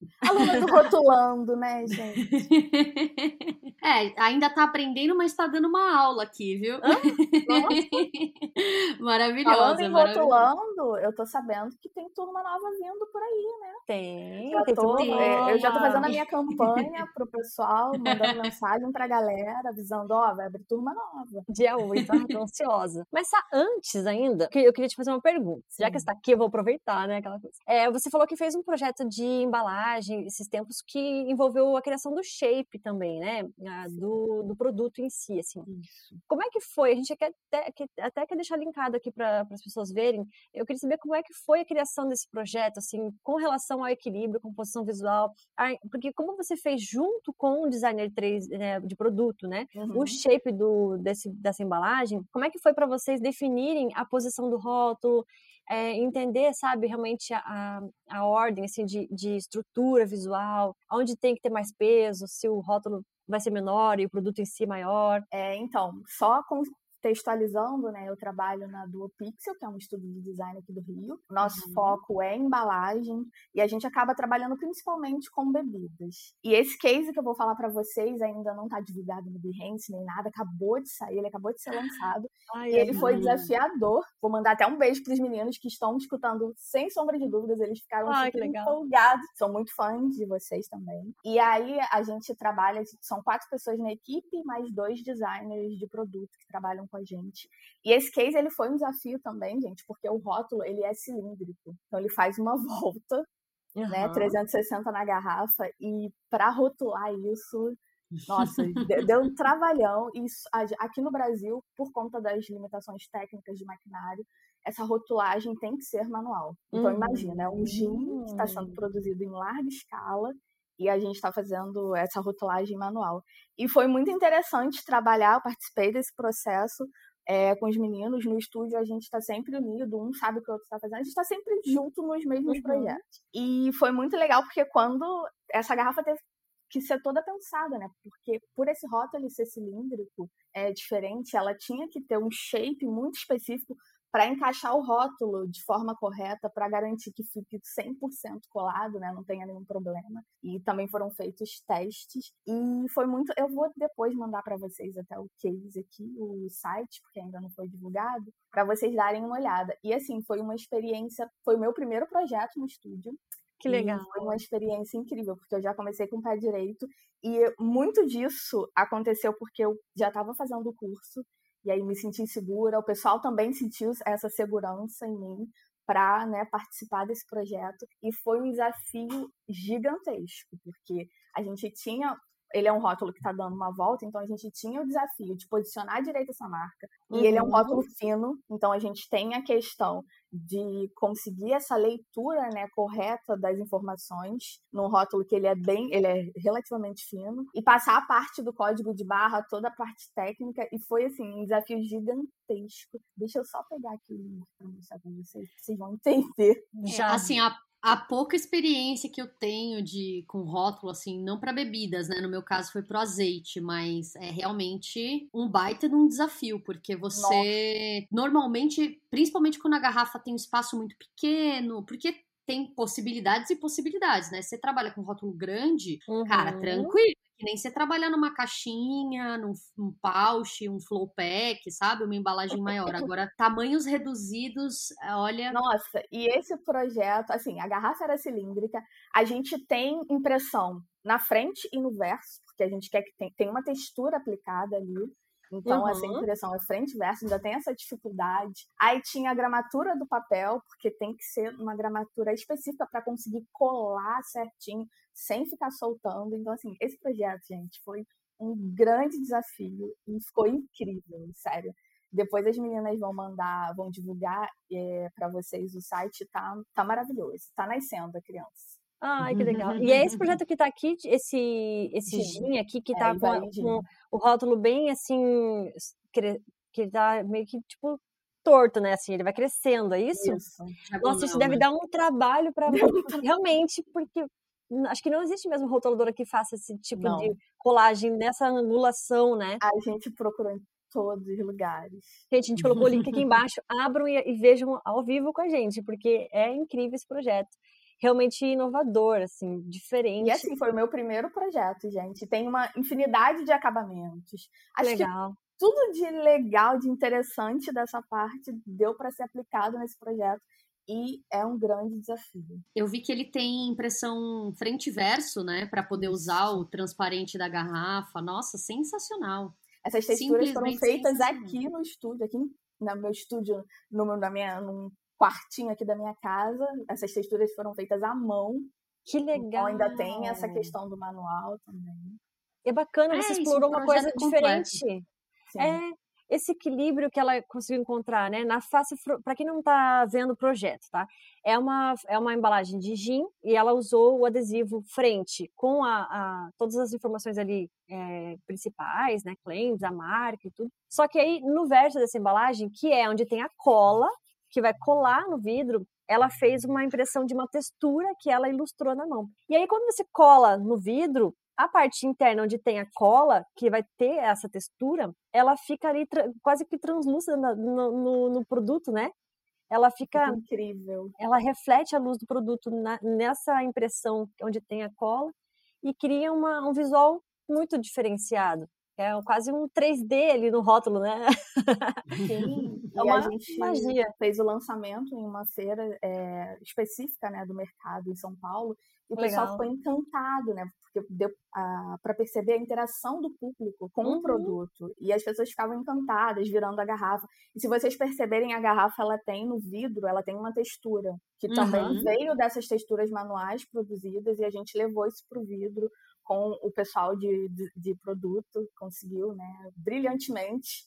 Alunos rotulando, né, gente? É, ainda tá aprendendo, mas tá dando uma aula aqui, viu? Ah, maravilhosa. Falando em rotulando, eu tô sabendo que tem turma nova vindo por aí, né? Tem, já tem tô, é, Eu já tô fazendo a minha campanha pro pessoal, mandando mensagem pra galera, avisando, ó, oh, vai abrir turma nova. Dia 8, tô ansiosa. Mas tá antes ainda, eu queria te fazer uma pergunta. Já que está aqui, eu vou aproveitar, né, aquela coisa. É, você falou que fez um projeto de embalagem esses tempos que envolveu a criação do shape também, né? Do, do produto em si, assim. Isso. Como é que foi? A gente quer até, até quer deixar linkado aqui para as pessoas verem. Eu queria saber como é que foi a criação desse projeto, assim, com relação ao equilíbrio, composição visual, porque como você fez junto com o designer 3 né, de produto, né, uhum. o shape do, desse, dessa embalagem, como é que foi para vocês definirem a posição do rótulo, é, entender, sabe, realmente a, a ordem, assim, de, de estrutura visual, onde tem que ter mais peso, se o rótulo vai ser menor e o produto em si maior? É, então, só com, textualizando, né, eu trabalho na Duo Pixel, que é um estúdio de design aqui do Rio. Nosso uhum. foco é embalagem e a gente acaba trabalhando principalmente com bebidas. E esse case que eu vou falar para vocês ainda não está divulgado no Behance nem nada, acabou de sair, ele acabou de ser lançado. Ai, e ele foi desafiador. Vou mandar até um beijo para os meninos que estão escutando sem sombra de dúvidas, eles ficaram Ai, super empolgados. São muito fãs de vocês também. E aí a gente trabalha, são quatro pessoas na equipe, mais dois designers de produto que trabalham com a gente. E esse case ele foi um desafio também, gente, porque o rótulo ele é cilíndrico. Então ele faz uma volta, uhum. né, 360 na garrafa e para rotular isso, nossa, deu um trabalhão. Isso aqui no Brasil, por conta das limitações técnicas de maquinário, essa rotulagem tem que ser manual. Então uhum. imagina, é um gin que está sendo hum. produzido em larga escala e a gente está fazendo essa rotulagem manual. E foi muito interessante trabalhar, eu participei desse processo é, com os meninos no estúdio, a gente está sempre unido, um sabe o que o outro está fazendo, a gente está sempre junto nos mesmos uhum. projetos. E foi muito legal porque quando essa garrafa teve que ser toda pensada, né? Porque por esse rótulo ser cilíndrico é diferente, ela tinha que ter um shape muito específico para encaixar o rótulo de forma correta, para garantir que fique 100% colado, né, não tenha nenhum problema. E também foram feitos testes e foi muito, eu vou depois mandar para vocês até o case aqui, o site, porque ainda não foi divulgado, para vocês darem uma olhada. E assim, foi uma experiência, foi o meu primeiro projeto no estúdio. Que legal. foi uma experiência incrível, porque eu já comecei com o pé direito e muito disso aconteceu porque eu já estava fazendo o curso e aí me senti segura. O pessoal também sentiu essa segurança em mim para né, participar desse projeto. E foi um desafio gigantesco, porque a gente tinha ele é um rótulo que está dando uma volta, então a gente tinha o desafio de posicionar direito essa marca. Uhum. E ele é um uhum. rótulo fino, então a gente tem a questão de conseguir essa leitura né, correta das informações num rótulo que ele é bem, ele é relativamente fino, e passar a parte do código de barra, toda a parte técnica, e foi assim, um desafio gigantesco. Deixa eu só pegar aqui para mostrar para vocês, vocês vão entender. Já. É, assim, a a pouca experiência que eu tenho de com rótulo, assim, não para bebidas, né? No meu caso foi pro azeite, mas é realmente um baita de um desafio, porque você Nossa. normalmente, principalmente quando a garrafa tem um espaço muito pequeno, porque tem possibilidades e possibilidades, né? Você trabalha com rótulo grande, uhum. cara, tranquilo que nem você trabalhar numa caixinha, num, num pouch, um flow pack, sabe? Uma embalagem maior. Agora, tamanhos reduzidos, olha. Nossa, e esse projeto, assim, a garrafa era cilíndrica, a gente tem impressão na frente e no verso, porque a gente quer que tem uma textura aplicada ali. Então, uhum. essa impressão é frente e verso, ainda tem essa dificuldade. Aí tinha a gramatura do papel, porque tem que ser uma gramatura específica para conseguir colar certinho, sem ficar soltando. Então, assim, esse projeto, gente, foi um grande desafio e ficou incrível, sério. Depois as meninas vão mandar, vão divulgar é, para vocês o site, tá, tá maravilhoso, tá nascendo a criança. Ai, que legal. E é esse projeto que tá aqui, esse, esse gin aqui, que é, tá é, com, com, o rótulo bem assim, que, que tá meio que tipo torto, né? Assim, ele vai crescendo, é isso? Isso. Nossa, isso deve dar um trabalho para realmente, porque acho que não existe mesmo rotuladora que faça esse tipo não. de colagem nessa angulação, né? A gente procurou em todos os lugares. Gente, a gente colocou o link aqui embaixo. Abram e, e vejam ao vivo com a gente, porque é incrível esse projeto realmente inovador, assim, diferente. E assim, foi o meu primeiro projeto, gente. Tem uma infinidade de acabamentos. Acho Legal. que tudo de legal, de interessante dessa parte deu para ser aplicado nesse projeto e é um grande desafio. Eu vi que ele tem impressão frente e verso, né, para poder usar o transparente da garrafa. Nossa, sensacional. Essas texturas foram feitas aqui no estúdio, aqui no meu estúdio, no, na minha, num quartinho aqui da minha casa. Essas texturas foram feitas à mão. Que legal! Então ainda tem essa questão do manual também. É bacana, você é, explorou uma coisa diferente. É, esse equilíbrio que ela conseguiu encontrar, né? Na face, para quem não está vendo o projeto, tá? É uma, é uma embalagem de gin e ela usou o adesivo frente com a, a todas as informações ali é, principais, né? Claims, a marca e tudo. Só que aí no verso dessa embalagem, que é onde tem a cola que vai colar no vidro, ela fez uma impressão de uma textura que ela ilustrou na mão. E aí quando você cola no vidro, a parte interna onde tem a cola, que vai ter essa textura, ela fica ali quase que translúcida no, no, no, produto, né? Ela fica. Incrível. Ela reflete a luz do produto na, nessa impressão onde tem a cola e cria uma, um visual muito diferenciado. É quase um 3D ali no rótulo, né? Sim, é uma a gente magia. fez o lançamento em uma feira é, específica né, do mercado em São Paulo e o Legal. pessoal ficou encantado, né? Porque deu para perceber a interação do público com uhum. o produto. E as pessoas ficavam encantadas, virando a garrafa. E se vocês perceberem, a garrafa ela tem no vidro, ela tem uma textura, que também uhum. veio dessas texturas manuais produzidas, e a gente levou isso para o vidro com o pessoal de, de, de, produto, conseguiu, né, brilhantemente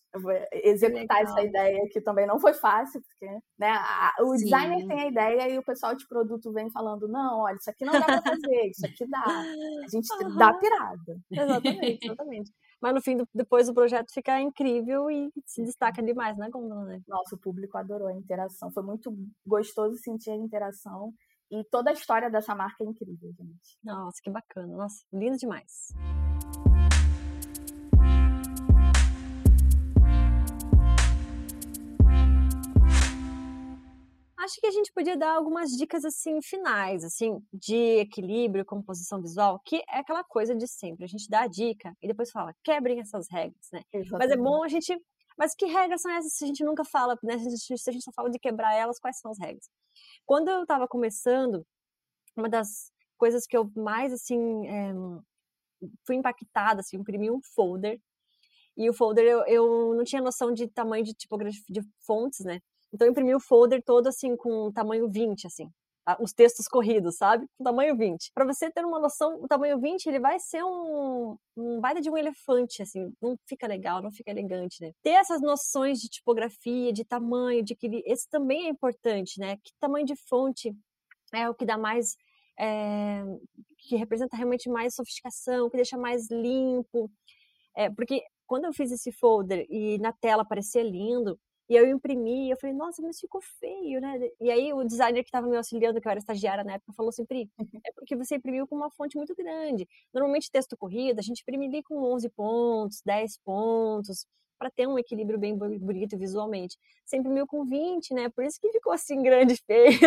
executar essa ideia, que também não foi fácil, porque né, a, o Sim. designer tem a ideia e o pessoal de produto vem falando, não, olha, isso aqui não dá para fazer, isso aqui dá. A gente uhum. dá pirada. Exatamente, exatamente. Mas no fim, depois o projeto fica incrível e se destaca demais, né, Gondola? Né? Nossa, o público adorou a interação. Foi muito gostoso sentir a interação e toda a história dessa marca é incrível, gente. Nossa, que bacana. Nossa, lindo demais. Acho que a gente podia dar algumas dicas assim finais, assim, de equilíbrio, composição visual, que é aquela coisa de sempre. A gente dá a dica e depois fala, quebrem essas regras, né? Exatamente. Mas é bom a gente mas que regras são essas se a gente nunca fala, né? Se a gente só fala de quebrar elas, quais são as regras? Quando eu estava começando, uma das coisas que eu mais, assim, é, fui impactada, assim, imprimi um folder, e o folder eu, eu não tinha noção de tamanho de tipografia, de fontes, né? Então eu imprimi o folder todo, assim, com tamanho 20, assim os textos corridos, sabe? Tamanho 20. Para você ter uma noção, o tamanho 20 ele vai ser um, um baita de um elefante, assim, não fica legal, não fica elegante, né? Ter essas noções de tipografia, de tamanho, de que esse também é importante, né? Que tamanho de fonte é o que dá mais é, que representa realmente mais sofisticação, que deixa mais limpo. É, porque quando eu fiz esse folder e na tela parecia lindo, e eu imprimi, eu falei, nossa, mas ficou feio, né? E aí o designer que estava me auxiliando, que eu era estagiária na época, falou assim, Pri, é porque você imprimiu com uma fonte muito grande. Normalmente texto corrido, a gente imprime ali com 11 pontos, 10 pontos, para ter um equilíbrio bem bonito visualmente. Você imprimiu com 20, né? Por isso que ficou assim grande e feio.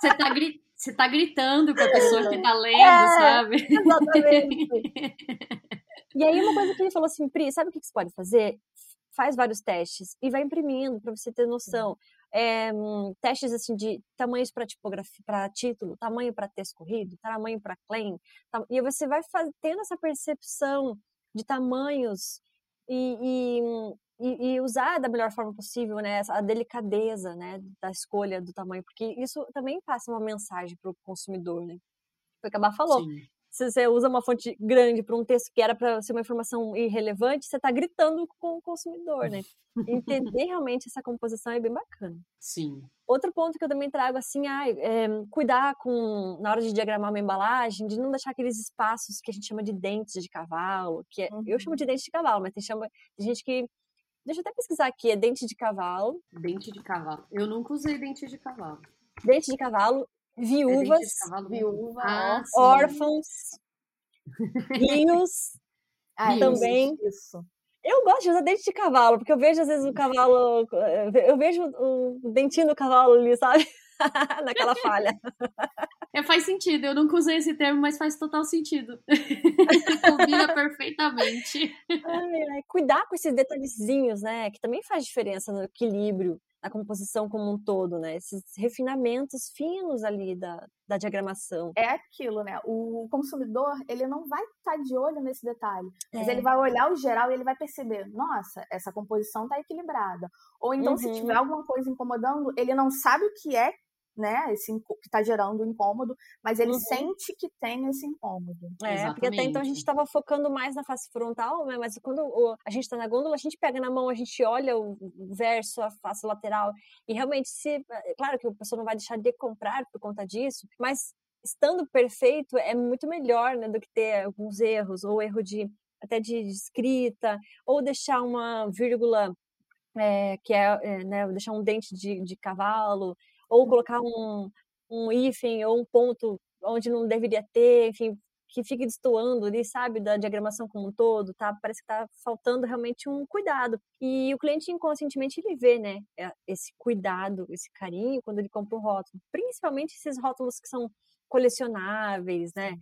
Você tá, gri... você tá gritando com a pessoa que tá lendo, é, sabe? Exatamente. e aí uma coisa que ele falou assim, Pri, sabe o que você pode fazer? Faz vários testes e vai imprimindo para você ter noção. É, testes assim de tamanhos para tipografia, para título, tamanho para texto corrido, tamanho para claim, e você vai tendo essa percepção de tamanhos e, e, e, usar da melhor forma possível, né, a delicadeza, né, da escolha do tamanho, porque isso também passa uma mensagem para o consumidor, né? Foi o que a Bá falou. Sim se você usa uma fonte grande para um texto que era para ser uma informação irrelevante, você está gritando com o consumidor, né? Entender realmente essa composição é bem bacana. Sim. Outro ponto que eu também trago assim, ah, é, cuidar com na hora de diagramar uma embalagem, de não deixar aqueles espaços que a gente chama de dentes de cavalo, que é, uhum. eu chamo de dente de cavalo, mas tem, chama, tem gente que Deixa eu até pesquisar aqui, é dente de cavalo. Dente de cavalo. Eu nunca usei dente de cavalo. Dente de cavalo, viúvas, viúva, ah, órfãos, rios, ah, também. Isso. Eu gosto de usar dente de cavalo, porque eu vejo às vezes o cavalo, eu vejo o dentinho do cavalo ali, sabe? Naquela falha. É, faz sentido, eu nunca usei esse termo, mas faz total sentido. Combina perfeitamente. Ai, ai, cuidar com esses detalhezinhos, né? Que também faz diferença no equilíbrio, na composição como um todo, né? Esses refinamentos finos ali da, da diagramação. É aquilo, né? O consumidor, ele não vai estar de olho nesse detalhe, é. mas ele vai olhar o geral e ele vai perceber, nossa, essa composição está equilibrada. Ou então, uhum. se tiver alguma coisa incomodando, ele não sabe o que é né, esse que está gerando incômodo, mas ele uhum. sente que tem esse incômodo. É, Exatamente. porque até então a gente estava focando mais na face frontal, né, mas quando o, a gente está na gôndola, a gente pega na mão, a gente olha o verso, a face lateral, e realmente, se, é claro que a pessoa não vai deixar de comprar por conta disso, mas estando perfeito é muito melhor, né, do que ter alguns erros, ou erro de até de escrita, ou deixar uma vírgula é, que é, é né, deixar um dente de, de cavalo, ou uhum. colocar um, um hífen ou um ponto onde não deveria ter, enfim, que fique destoando ali, sabe, da diagramação como um todo, tá? Parece que tá faltando realmente um cuidado. E o cliente inconscientemente ele vê, né, é, esse cuidado, esse carinho quando ele compra um rótulo, principalmente esses rótulos que são colecionáveis, né?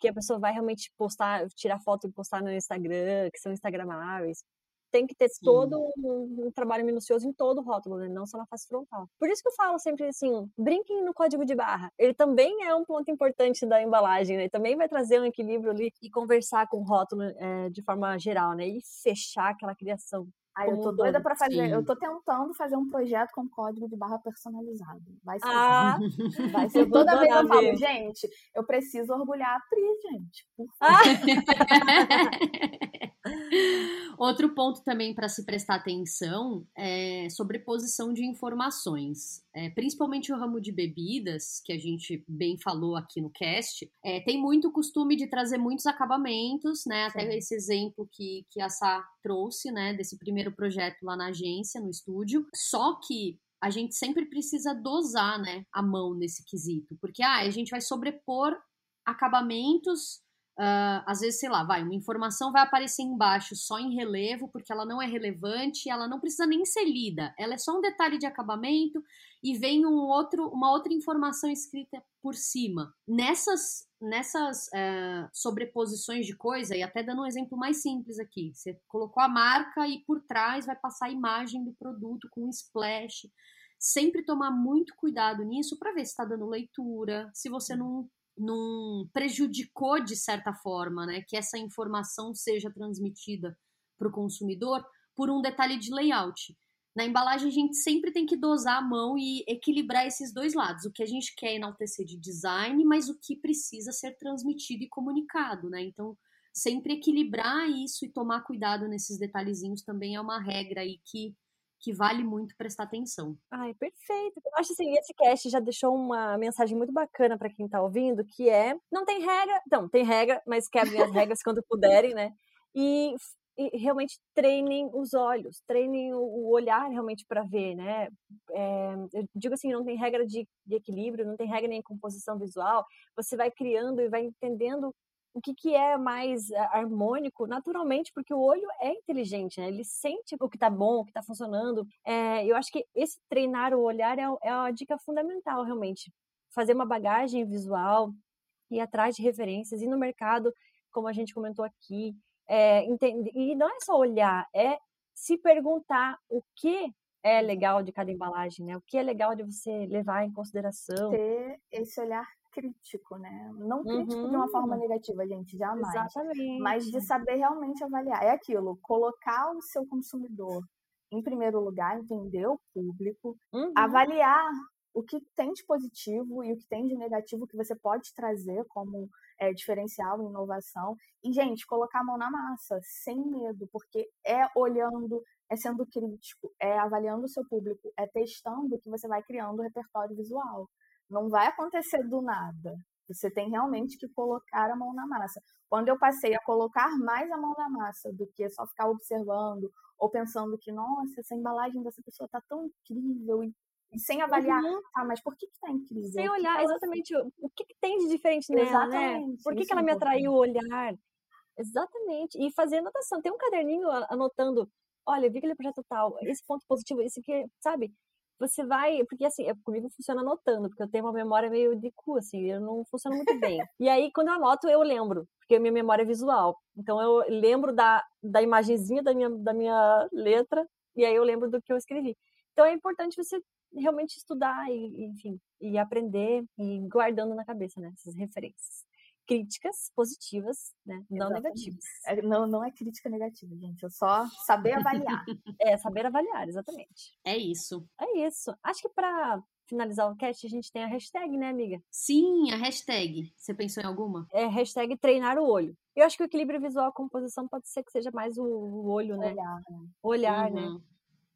Que a pessoa vai realmente postar, tirar foto e postar no Instagram, que são instagramáveis tem que ter Sim. todo um, um, trabalho minucioso em todo o rótulo, né? não só na face frontal. Por isso que eu falo sempre assim, brinquem no código de barra. Ele também é um ponto importante da embalagem, né? Ele também vai trazer um equilíbrio ali e conversar com o rótulo é, de forma geral, né? E fechar aquela criação Ai, eu tô doida para fazer. Sim. Eu tô tentando fazer um projeto com código de barra personalizado. Vai ser. Ah, vai ser. Toda vez eu falo, gente, eu preciso orgulhar a Pri, gente. Por ah. Outro ponto também para se prestar atenção é sobreposição de informações. É, principalmente o ramo de bebidas, que a gente bem falou aqui no cast, é, tem muito costume de trazer muitos acabamentos, né? Até Sim. esse exemplo que, que a Sá trouxe, né? Desse primeiro projeto lá na agência, no estúdio. Só que a gente sempre precisa dosar, né, a mão nesse quesito, porque ah, a gente vai sobrepor acabamentos Uh, às vezes, sei lá, vai, uma informação vai aparecer embaixo só em relevo, porque ela não é relevante, ela não precisa nem ser lida, ela é só um detalhe de acabamento e vem um outro, uma outra informação escrita por cima. Nessas, nessas uh, sobreposições de coisa, e até dando um exemplo mais simples aqui, você colocou a marca e por trás vai passar a imagem do produto com um splash. Sempre tomar muito cuidado nisso para ver se está dando leitura, se você não não prejudicou de certa forma, né, que essa informação seja transmitida para o consumidor por um detalhe de layout. Na embalagem a gente sempre tem que dosar a mão e equilibrar esses dois lados, o que a gente quer enaltecer de design, mas o que precisa ser transmitido e comunicado, né? Então, sempre equilibrar isso e tomar cuidado nesses detalhezinhos também é uma regra aí que que vale muito prestar atenção. Ai, perfeito. Eu acho assim, esse cast já deixou uma mensagem muito bacana para quem tá ouvindo, que é, não tem regra, não, tem regra, mas quebrem as regras quando puderem, né? E, e, realmente treinem os olhos, treinem o, olhar realmente para ver, né? É, eu digo assim, não tem regra de, de equilíbrio, não tem regra nem composição visual, você vai criando e vai entendendo o que, que é mais eh, harmônico naturalmente, porque o olho é inteligente, né? Ele sente o que tá bom, o que tá funcionando. É, eu acho que esse treinar o olhar é, é uma dica fundamental, realmente. Fazer uma bagagem visual, ir atrás de referências, ir no mercado, como a gente comentou aqui. É, entender, e não é só olhar, é se perguntar o que é legal de cada embalagem, né? O que é legal de você levar em consideração. Ter esse olhar crítico, né? Não crítico uhum. de uma forma uhum. negativa, gente, jamais. Exatamente. Mas de saber realmente avaliar. É aquilo, colocar o seu consumidor em primeiro lugar, entender o público, uhum. avaliar o que tem de positivo e o que tem de negativo que você pode trazer como é, diferencial e inovação. E, gente, colocar a mão na massa, sem medo, porque é olhando, é sendo crítico, é avaliando o seu público, é testando que você vai criando o repertório visual. Não vai acontecer do nada. Você tem realmente que colocar a mão na massa. Quando eu passei a colocar mais a mão na massa do que só ficar observando ou pensando que, nossa, essa embalagem dessa pessoa tá tão incrível e, e sem avaliar, uhum. ah, mas por que que tá incrível? Sem olhar exatamente o, o que, que, tem de diferente nela, né? exatamente, né? Por que, que ela é me atraiu o olhar? Exatamente. E fazer anotação. Tem um caderninho anotando, olha, vi aquele projeto tal, esse ponto positivo, esse que, sabe? Você vai. Porque assim, é, comigo funciona anotando, porque eu tenho uma memória meio de cu, assim, eu não funciona muito bem. e aí, quando eu anoto, eu lembro, porque a minha memória é visual. Então eu lembro da, da imagenzinha da minha, da minha letra, e aí eu lembro do que eu escrevi. Então é importante você realmente estudar e, enfim, e aprender e guardando na cabeça, né, essas referências críticas positivas, né? Não Exatamente. negativas. É, não, não é crítica negativa, gente. É só saber avaliar. é, saber avaliar, exatamente. É isso. É isso. Acho que para finalizar o cast, a gente tem a hashtag, né, amiga? Sim, a hashtag. Você pensou em alguma? É hashtag treinar o olho. Eu acho que o equilíbrio visual e composição pode ser que seja mais o, o olho, né? Olhar, né? Olhar, né? uhum. né?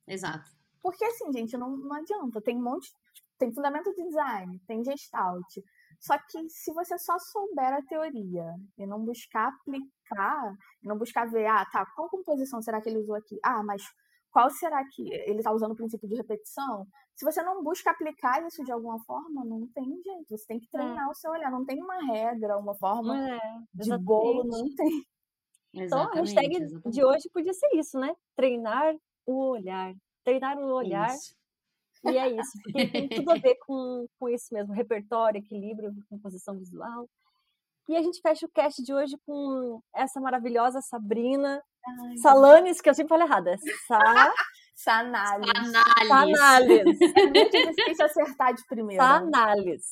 Exato. Porque assim, gente, não, não adianta. Tem um monte. Tem fundamento de design, tem gestalt, só que se você só souber a teoria e não buscar aplicar, não buscar ver, ah, tá, qual composição será que ele usou aqui? Ah, mas qual será que ele está usando o princípio de repetição? Se você não busca aplicar isso de alguma forma, não tem jeito. Você tem que é. treinar é. o seu olhar. Não tem uma regra, uma forma é, de bolo, não tem. Então, a hashtag exatamente. de hoje podia ser isso, né? Treinar o olhar. Treinar o olhar isso. E é isso, porque tem tudo a ver com, com isso mesmo, repertório, equilíbrio, composição visual. E a gente fecha o cast de hoje com essa maravilhosa Sabrina Ai, Salanes, que eu sempre falo errada. Sa... Sanales. Sanales. Sanales. É muito difícil acertar de primeira. Sanales.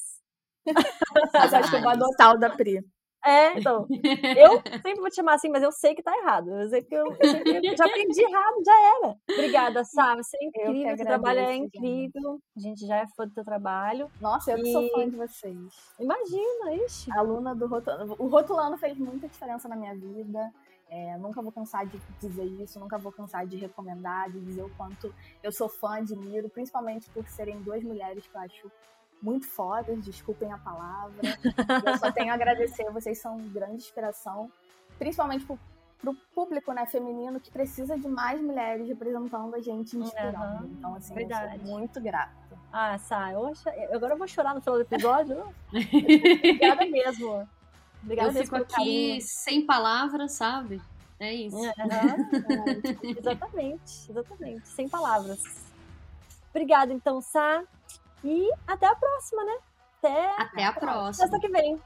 Mas acho que eu vou adotar o da Pri. É, então. Eu sempre vou te chamar assim, mas eu sei que tá errado. Eu sei que eu, eu, eu já aprendi errado, já era. Obrigada, Sá. Você é incrível, seu trabalho é incrível. A gente já é fã do teu trabalho. Nossa, eu e... sou fã de vocês. Imagina, ixi. Aluna do Rotulano. O Rotulano fez muita diferença na minha vida. É, nunca vou cansar de dizer isso, nunca vou cansar de recomendar, de dizer o quanto eu sou fã, admiro, principalmente por serem duas mulheres que eu acho muito fodas, desculpem a palavra. eu só tenho a agradecer, vocês são grande inspiração, principalmente pro, pro público né, feminino que precisa de mais mulheres representando a gente, inspirando. Uhum, então, assim, verdade. eu sou muito grata. Ah, Sá, eu acho... agora eu vou chorar no final do episódio. Obrigada mesmo. Obrigada eu fico aqui carinho. sem palavras, sabe? É isso. Uhum, é, exatamente, exatamente. Sem palavras. Obrigada, então, Sá. E até a próxima, né? Até, até a próxima. Sexta que vem.